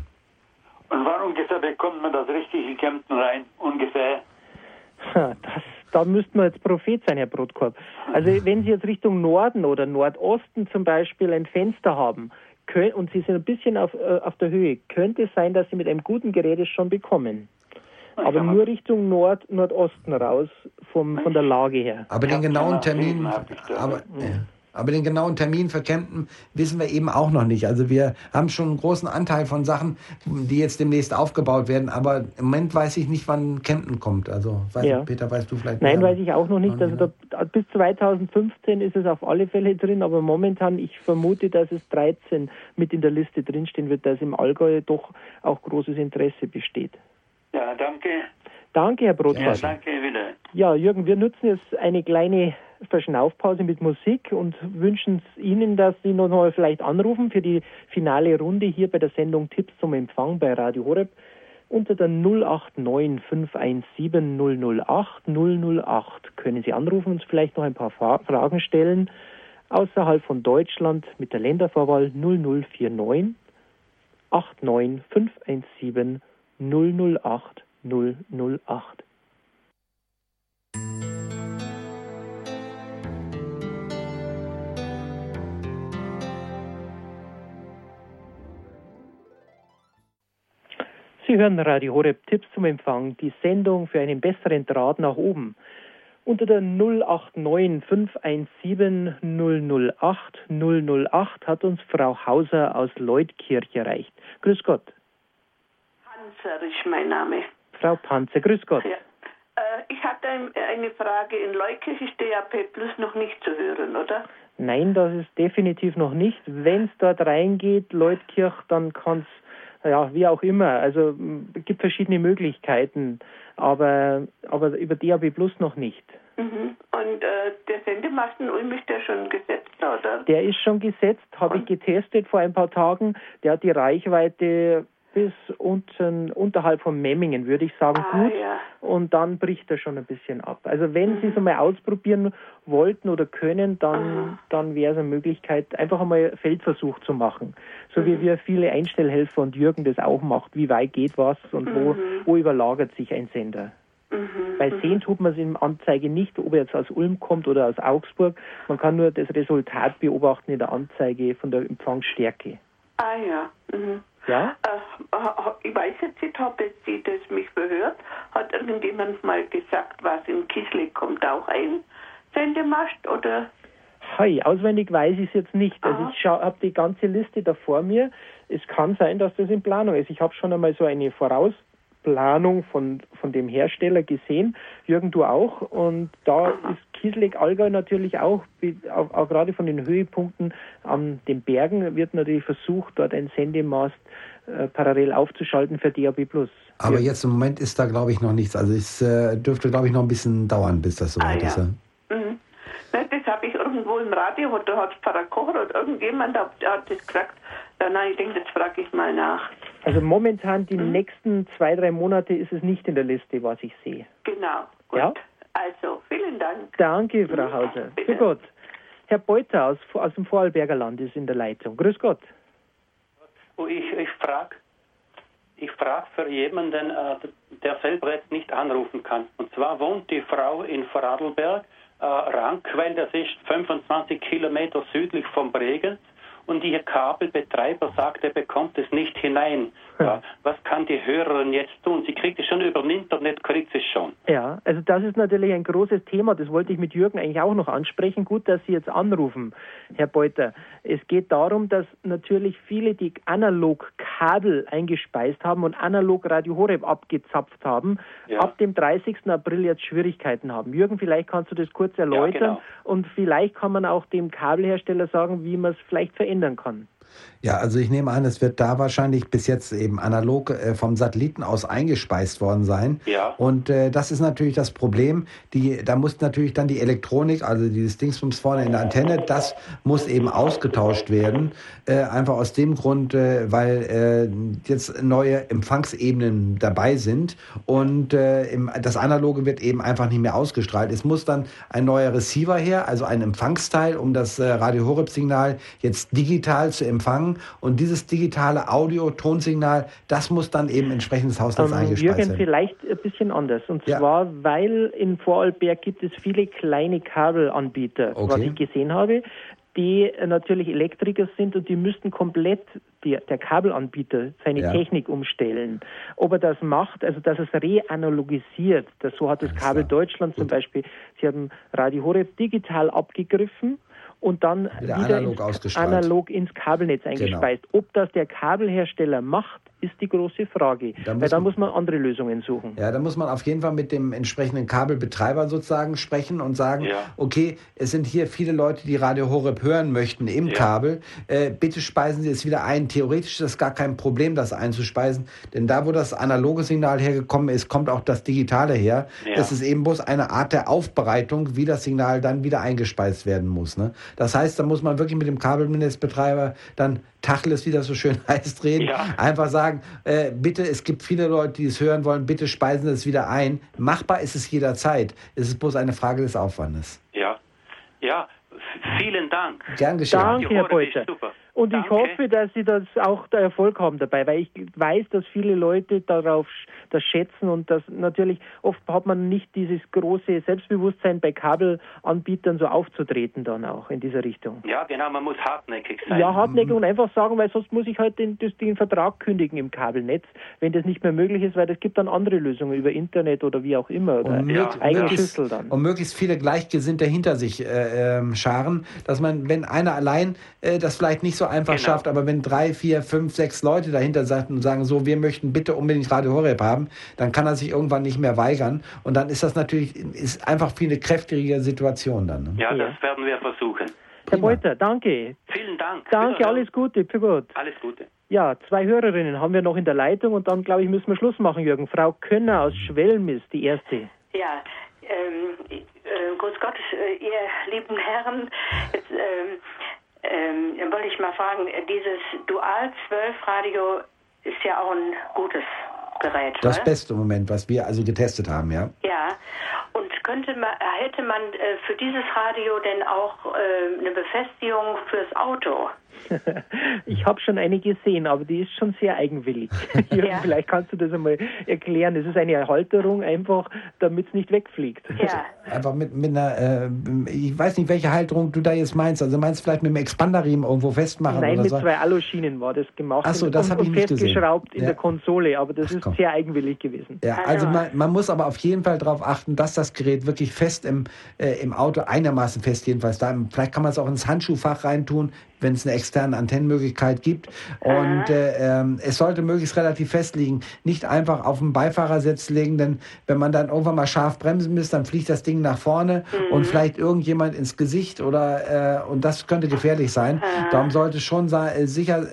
Und wann ungefähr bekommt man das richtig in Kempten rein? Ungefähr? Das da müssten wir jetzt Prophet sein, Herr Brotkorb. Also wenn Sie jetzt Richtung Norden oder Nordosten zum Beispiel ein Fenster haben können, und Sie sind ein bisschen auf, äh, auf der Höhe, könnte es sein, dass Sie mit einem guten Gerät es schon bekommen. Aber nur Richtung Nord, Nordosten raus vom, von der Lage her. Aber den genauen Termin, aber, ja. Aber den genauen Termin für Kempten wissen wir eben auch noch nicht. Also wir haben schon einen großen Anteil von Sachen, die jetzt demnächst aufgebaut werden. Aber im Moment weiß ich nicht, wann Kempten kommt. Also weiß Ja. nicht, Peter, weißt du vielleicht Nein, mehr? weiß ich auch noch nicht. Also da, bis 2015 ist es auf alle Fälle drin, aber momentan, ich vermute, dass es 13 mit in der Liste drinstehen wird, dass im Allgäu doch auch großes Interesse besteht. Ja, danke. Danke, Herr Brotkorb. Ja, danke wieder. Ja, Jürgen, wir nutzen jetzt eine kleine Verschnaufpause mit Musik und wünschen Ihnen, dass Sie noch mal vielleicht anrufen für die finale Runde hier bei der Sendung Tipps zum Empfang bei Radio Horeb unter der 089 517 008 008 können Sie anrufen und uns vielleicht noch ein paar Fra Fragen stellen außerhalb von Deutschland mit der Ländervorwahl 0049 89 517 008 008. Sie hören Radio Horeb Tipps zum Empfang, die Sendung für einen besseren Draht nach oben. Unter der 089 517 008 008 hat uns Frau Hauser aus Leutkirch erreicht. Grüß Gott. Panzer ist mein Name. Frau Panzer, grüß Gott. Ja. Äh, ich hatte ein- eine Frage. In Leukirch ist DAP Plus noch nicht zu hören, oder? Nein, das ist definitiv noch nicht. Wenn es dort reingeht, Leutkirch, dann kann es, ja, wie auch immer. Also es gibt verschiedene Möglichkeiten, aber, aber über DAB Plus noch nicht. Mhm. Und äh, der Sendemasten Ulm ist der schon gesetzt, oder? Der ist schon gesetzt, habe ich getestet vor ein paar Tagen. Der hat die Reichweite bis unten, unterhalb von Memmingen, würde ich sagen, Ah, gut. ja. Und dann bricht er schon ein bisschen ab. Also wenn Sie es einmal ausprobieren wollten oder können, dann, dann wäre es eine Möglichkeit, einfach einmal Feldversuch zu machen. So wie wir viele Einstellhelfer und Jürgen das auch macht. Wie weit geht was und wo, wo überlagert sich ein Sender? Bei sehen tut man es in der Anzeige nicht, ob er jetzt aus Ulm kommt oder aus Augsburg. Man kann nur das Resultat beobachten in der Anzeige von der Empfangsstärke. Ah ja. Mhm. Ja? Äh, ich weiß jetzt nicht, ob jetzt Sie das mich verhört. Hat irgendjemand mal gesagt, was in Kislik kommt auch ein Sendemast oder? Hi, auswendig weiß ich es jetzt nicht. Also ich habe die ganze Liste da vor mir. Es kann sein, dass das in Planung ist. Ich habe schon einmal so eine Vorausplanung von, von dem Hersteller gesehen. Jürgen, du auch. Und da ist Kiesleck Allgäu natürlich auch, auch, auch gerade von den Höhepunkten an den Bergen, wird natürlich versucht, dort ein Sendemast äh, parallel aufzuschalten für DAB+. Aber jetzt im Moment ist da, glaube ich, noch nichts. Also es äh, dürfte, glaube ich, noch ein bisschen dauern, bis das soweit Ah, ja. ist. Ja. Mhm. Das habe ich irgendwo im Radio, da hat Pfarrer Kocher oder irgendjemand hat, hat das gesagt. Ja, nein, ich denke, jetzt frage ich mal nach. Also momentan die nächsten zwei, drei Monate ist es nicht in der Liste, was ich sehe. Genau. Gut. Ja? Also, vielen Dank. Danke, Frau Hauser. Für Gott. Herr Beuter aus, aus dem Vorarlberger Land ist in der Leitung. Grüß Gott. Oh, ich, ich frage ich frag für jemanden, äh, der selber jetzt nicht anrufen kann. Und zwar wohnt die Frau in Vorarlberg, äh, Rankwell, das ist 25 Kilometer südlich von Bregenz und Ihr Kabelbetreiber sagt, er bekommt es nicht hinein. Ja. Was kann die Hörerin jetzt tun? Sie kriegt es schon über das Internet, kriegt es schon. Ja, also das ist natürlich ein großes Thema. Das wollte ich mit Jürgen eigentlich auch noch ansprechen. Gut, dass Sie jetzt anrufen, Herr Beuter. Es geht darum, dass natürlich viele, die analog Kabel eingespeist haben und analog Radio Horeb abgezapft haben, ja. ab dem 30. April jetzt Schwierigkeiten haben. Jürgen, vielleicht kannst du das kurz erläutern ja, genau. und vielleicht kann man auch dem Kabelhersteller sagen, wie man es vielleicht verändern kann. Ja, also ich nehme an, es wird da wahrscheinlich bis jetzt eben analog äh, vom Satelliten aus eingespeist worden sein. Ja. Und äh, das ist natürlich das Problem. Die, da muss natürlich dann die Elektronik, also dieses Dingsbums vorne in der Antenne, das muss eben ausgetauscht werden. Äh, einfach aus dem Grund, äh, weil äh, jetzt neue Empfangsebenen dabei sind und äh, im, das Analoge wird eben einfach nicht mehr ausgestrahlt. Es muss dann ein neuer Receiver her, also ein Empfangsteil, um das äh, Radio Horeb Signal jetzt digital zu empfangen empfangen und dieses digitale Audio-Tonsignal, das muss dann eben entsprechend ins Hausnetz ähm, eingespeist Jürgen, werden. vielleicht ein bisschen anders. Und ja. zwar, weil in Vorarlberg gibt es viele kleine Kabelanbieter, okay. was ich gesehen habe, die natürlich Elektriker sind und die müssten komplett die, der Kabelanbieter seine ja. Technik umstellen. Ob er das macht, also dass es reanalogisiert, das, so hat das Kabel Deutschland zum Beispiel, sie haben Radio Horeb digital abgegriffen und dann wieder, wieder analog, ins, analog, ins, Kabelnetz eingespeist. Genau. Ob das der Kabelhersteller macht, ist die große Frage. Da Weil da muss man andere Lösungen suchen. Ja, da muss man auf jeden Fall mit dem entsprechenden Kabelbetreiber sozusagen sprechen und sagen, ja. okay, es sind hier viele Leute, die Radio Horeb hören möchten im ja. Kabel. Äh, bitte speisen Sie es wieder ein. Theoretisch ist das gar kein Problem, das einzuspeisen. Denn da, wo das analoge Signal hergekommen ist, kommt auch das digitale her. Ja. Das ist eben bloß eine Art der Aufbereitung, wie das Signal dann wieder eingespeist werden muss. Ne? Das heißt, da muss man wirklich mit dem Kabelnetzbetreiber dann Tacheles, wie das so schön heißt, reden. Ja. Einfach sagen, äh, bitte, es gibt viele Leute, die es hören wollen, bitte speisen Sie es wieder ein. Machbar ist es jederzeit. Es ist bloß eine Frage des Aufwandes. Ja, ja, vielen Dank. Gern geschehen. Danke, Herr Beuter. Und Danke. ich hoffe, dass Sie das auch der Erfolg haben dabei, weil ich weiß, dass viele Leute darauf das schätzen und das natürlich oft hat man nicht dieses große Selbstbewusstsein bei Kabelanbietern so aufzutreten dann auch in dieser Richtung. Ja, genau, man muss hartnäckig sein. Ja, hartnäckig und einfach sagen, weil sonst muss ich halt den, den Vertrag kündigen im Kabelnetz, wenn das nicht mehr möglich ist, weil es gibt dann andere Lösungen über Internet oder wie auch immer oder und ja, eigene Schlüssel dann. Und möglichst viele Gleichgesinnte hinter sich äh, äh, scharen, dass man, wenn einer allein äh, das vielleicht nicht so einfach genau. schafft, aber wenn drei, vier, fünf, sechs Leute dahinter sind und sagen, so, wir möchten bitte unbedingt Radio Horeb haben, dann kann er sich irgendwann nicht mehr weigern und dann ist das natürlich ist einfach viel eine kräftige Situation dann. Ne? Ja, das werden wir versuchen. Herr Beuter, danke. Vielen Dank. Danke, alles Gute, für gut. Alles Gute. Ja, zwei Hörerinnen haben wir noch in der Leitung und dann, glaube ich, müssen wir Schluss machen, Jürgen. Frau Könner aus Schwelmis, die erste. Ja, ähm, äh, Gott, äh, ihr lieben Herren. Jetzt, ähm, ähm, wollte ich mal fragen, dieses Dual-12-Radio ist ja auch ein gutes Gerät. Das ne? beste Moment, was wir also getestet haben, ja. Ja. Und könnte man, hätte man äh, für dieses Radio denn auch äh, eine Befestigung fürs Auto? ich habe schon eine gesehen, aber die ist schon sehr eigenwillig. Ja. vielleicht kannst du das einmal erklären. Es ist eine Erhalterung einfach, damit es nicht wegfliegt. Ja. Einfach mit, mit einer, äh, ich weiß nicht, welche Halterung du da jetzt meinst. Also meinst du vielleicht mit einem Expanderriemen irgendwo festmachen? Nein, oder mit so? zwei Aluschienen war das gemacht. Ach so, das habe ich nicht festgeschraubt gesehen. in ja. der Konsole, aber das Ach, ist sehr eigenwillig gewesen. Ja, also man, man, muss aber auf jeden Fall darauf achten, dass das Gerät wirklich fest im, äh, im Auto einigermaßen fest jedenfalls da. Vielleicht kann man es auch ins Handschuhfach reintun, wenn es eine externe Antennenmöglichkeit gibt. Und äh, ähm, es sollte möglichst relativ fest liegen. Nicht einfach auf dem Beifahrersitz legen, denn wenn man dann irgendwann mal scharf bremsen muss, dann fliegt das Ding nach vorne mhm. und vielleicht irgendjemand ins Gesicht oder äh, und das könnte gefährlich sein. Darum sollte schon äh, sicher, äh,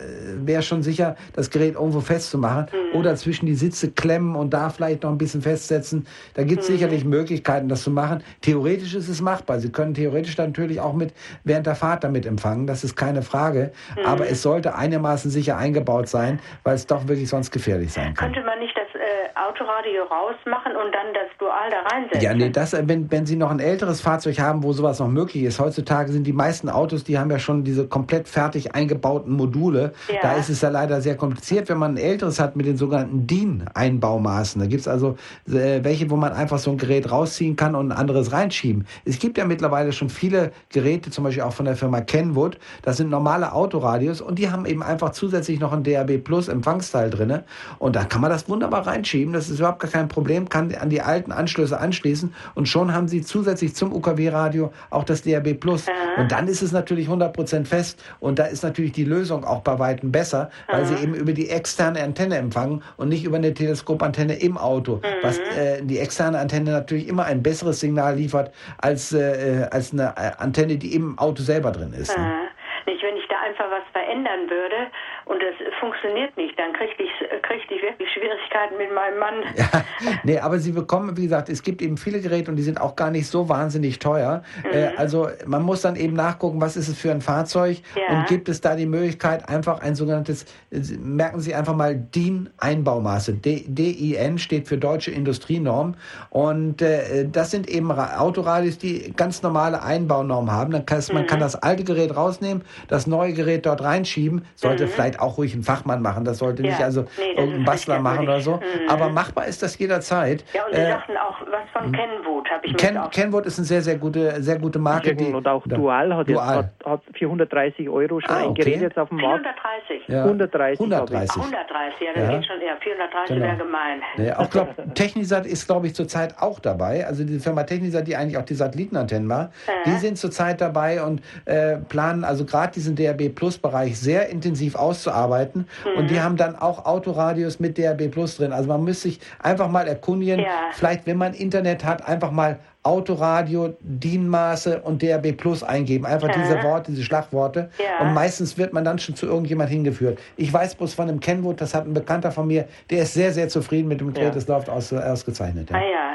wäre schon sicher, das Gerät irgendwo festzumachen mhm. oder zwischen die Sitze klemmen und da vielleicht noch ein bisschen festsetzen. Da gibt es mhm. sicherlich Möglichkeiten, das zu machen. Theoretisch ist es machbar. Sie können theoretisch natürlich auch mit während der Fahrt damit empfangen. Das ist keine keine Frage. Mhm. Aber es sollte einigermaßen sicher eingebaut sein, weil es doch wirklich sonst gefährlich sein kann. Könnte man nicht äh, Autoradio rausmachen und dann das Dual da reinsetzen. Ja, nee, das, wenn, wenn Sie noch ein älteres Fahrzeug haben, wo sowas noch möglich ist. Heutzutage sind die meisten Autos, die haben ja schon diese komplett fertig eingebauten Module. Ja. Da ist es ja leider sehr kompliziert, wenn man ein älteres hat mit den sogenannten DIN-Einbaumaßen. Da gibt's also äh, welche, wo man einfach so ein Gerät rausziehen kann und ein anderes reinschieben. Es gibt ja mittlerweile schon viele Geräte, zum Beispiel auch von der Firma Kenwood. Das sind normale Autoradios und die haben eben einfach zusätzlich noch ein DAB Plus Empfangsteil drinne und da kann man das wunderbar reinschieben. Das ist überhaupt gar kein Problem, kann an die alten Anschlüsse anschließen und schon haben Sie zusätzlich zum UKW-Radio auch das DAB Plus. Und dann ist es natürlich 100% fest und da ist natürlich die Lösung auch bei Weitem besser, weil Sie eben über die externe Antenne empfangen und nicht über eine Teleskopantenne im Auto, was äh, die externe Antenne natürlich immer ein besseres Signal liefert als, äh, als eine äh, Antenne, die im Auto selber drin ist. Ne? Nicht, wenn ich da einfach was verändern würde und das funktioniert nicht, dann kriegte ich, kriegte ich wirklich Schwierigkeiten mit meinem Mann. Ja, nee, aber Sie bekommen, wie gesagt, es gibt eben viele Geräte und die sind auch gar nicht so wahnsinnig teuer. Äh, also man muss dann eben nachgucken, was ist es für ein Fahrzeug Ja. und gibt es da die Möglichkeit, einfach ein sogenanntes, äh, merken Sie einfach mal DIN-Einbaumaße. DIN steht für Deutsche Industrienorm und äh, das sind eben Ra- Autoradios, die ganz normale Einbaunormen haben. Dann kann es, Man kann das alte Gerät rausnehmen, das neue Gerät dort reinschieben, sollte vielleicht auch ruhig ein Fachmann machen, das sollte Ja. nicht also Nee, irgendein Bastler machen oder so. Mhm. Aber machbar ist das jederzeit. Ja, und Sie Äh, sagten auch was von Kenwood, habe ich mir Ken, jetzt Kenwood ist eine sehr, sehr gute, sehr gute Marke. Die, und auch Dual hat jetzt Dual. hat, hat 430 Euro schon Ah, ein okay. Gerät jetzt auf dem Markt. 430. Ja. 130. 130. Ah, 130, ja, das Ja. geht schon eher. 430 Genau. wäre gemein. Nee, auch glaub, Technisat ist, glaube ich, zurzeit auch dabei. Also die Firma Technisat, die eigentlich auch die Satellitenantennen war, die sind zurzeit dabei und äh, planen also gerade diesen DAB Plus Bereich sehr intensiv auszuarbeiten. Und die haben dann auch Autoradios mit DAB Plus drin. Also man müsste sich einfach mal erkundigen, vielleicht wenn man Internet hat, einfach mal Autoradio, DIN-Maße und DAB Plus eingeben. Einfach diese Worte, diese Schlagworte. Ja. Und meistens wird man dann schon zu irgendjemand hingeführt. Ich weiß bloß von einem Kenwood, das hat ein Bekannter von mir, der ist sehr, sehr zufrieden mit dem Gerät. Ja. Das läuft aus, ausgezeichnet. Ah Ja. ja.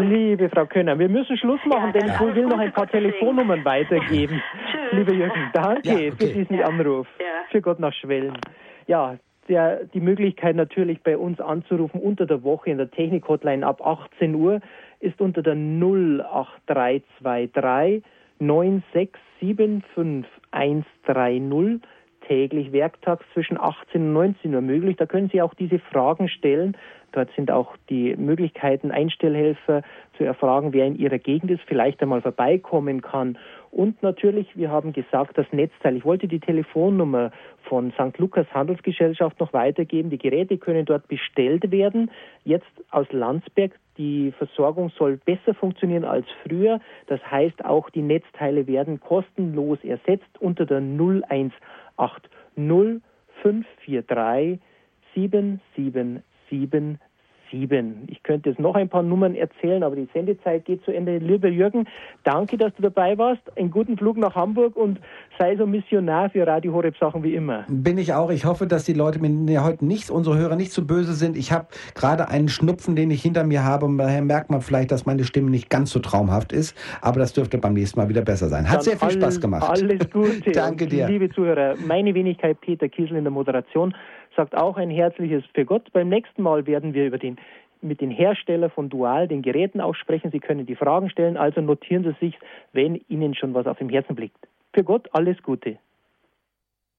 Liebe Frau Könner, wir müssen Schluss machen, denn ich will noch ein paar Telefonnummern weitergeben. Liebe Jürgen, danke Ja, okay. für diesen Anruf. Für Gott nach Schwellen. Ja, der, die Möglichkeit natürlich bei uns anzurufen unter der Woche in der Technik-Hotline ab 18 Uhr ist unter der 08323 9675130 täglich werktags zwischen 18 und 19 Uhr möglich. Da können Sie auch diese Fragen stellen. Dort sind auch die Möglichkeiten, Einstellhelfer zu erfragen, wer in Ihrer Gegend ist, vielleicht einmal vorbeikommen kann. Und natürlich, wir haben gesagt, das Netzteil. Ich wollte die Telefonnummer von St. Lukas Handelsgesellschaft noch weitergeben. Die Geräte können dort bestellt werden. Jetzt aus Landsberg. Die Versorgung soll besser funktionieren als früher. Das heißt, auch die Netzteile werden kostenlos ersetzt unter der 0180 543 7777. Ich könnte jetzt noch ein paar Nummern erzählen, aber die Sendezeit geht zu Ende. Lieber Jürgen, danke, dass du dabei warst. Einen guten Flug nach Hamburg und sei so Missionar für Radio Horeb Sachen wie immer. Bin ich auch. Ich hoffe, dass die Leute mir heute nicht, unsere Hörer nicht zu böse sind. Ich habe gerade einen Schnupfen, den ich hinter mir habe. Und daher merkt man vielleicht, dass meine Stimme nicht ganz so traumhaft ist. Aber das dürfte beim nächsten Mal wieder besser sein. Hat Dann sehr viel all- Spaß gemacht. Alles Gute. Danke dir. Liebe Zuhörer, meine Wenigkeit Peter Kiesel in der Moderation sagt auch ein herzliches für Gott. Beim nächsten Mal werden wir über den mit den Hersteller von Dual, den Geräten auch sprechen. Sie können die Fragen stellen, also notieren Sie sich, wenn Ihnen schon was auf dem Herzen blickt. Für Gott alles Gute.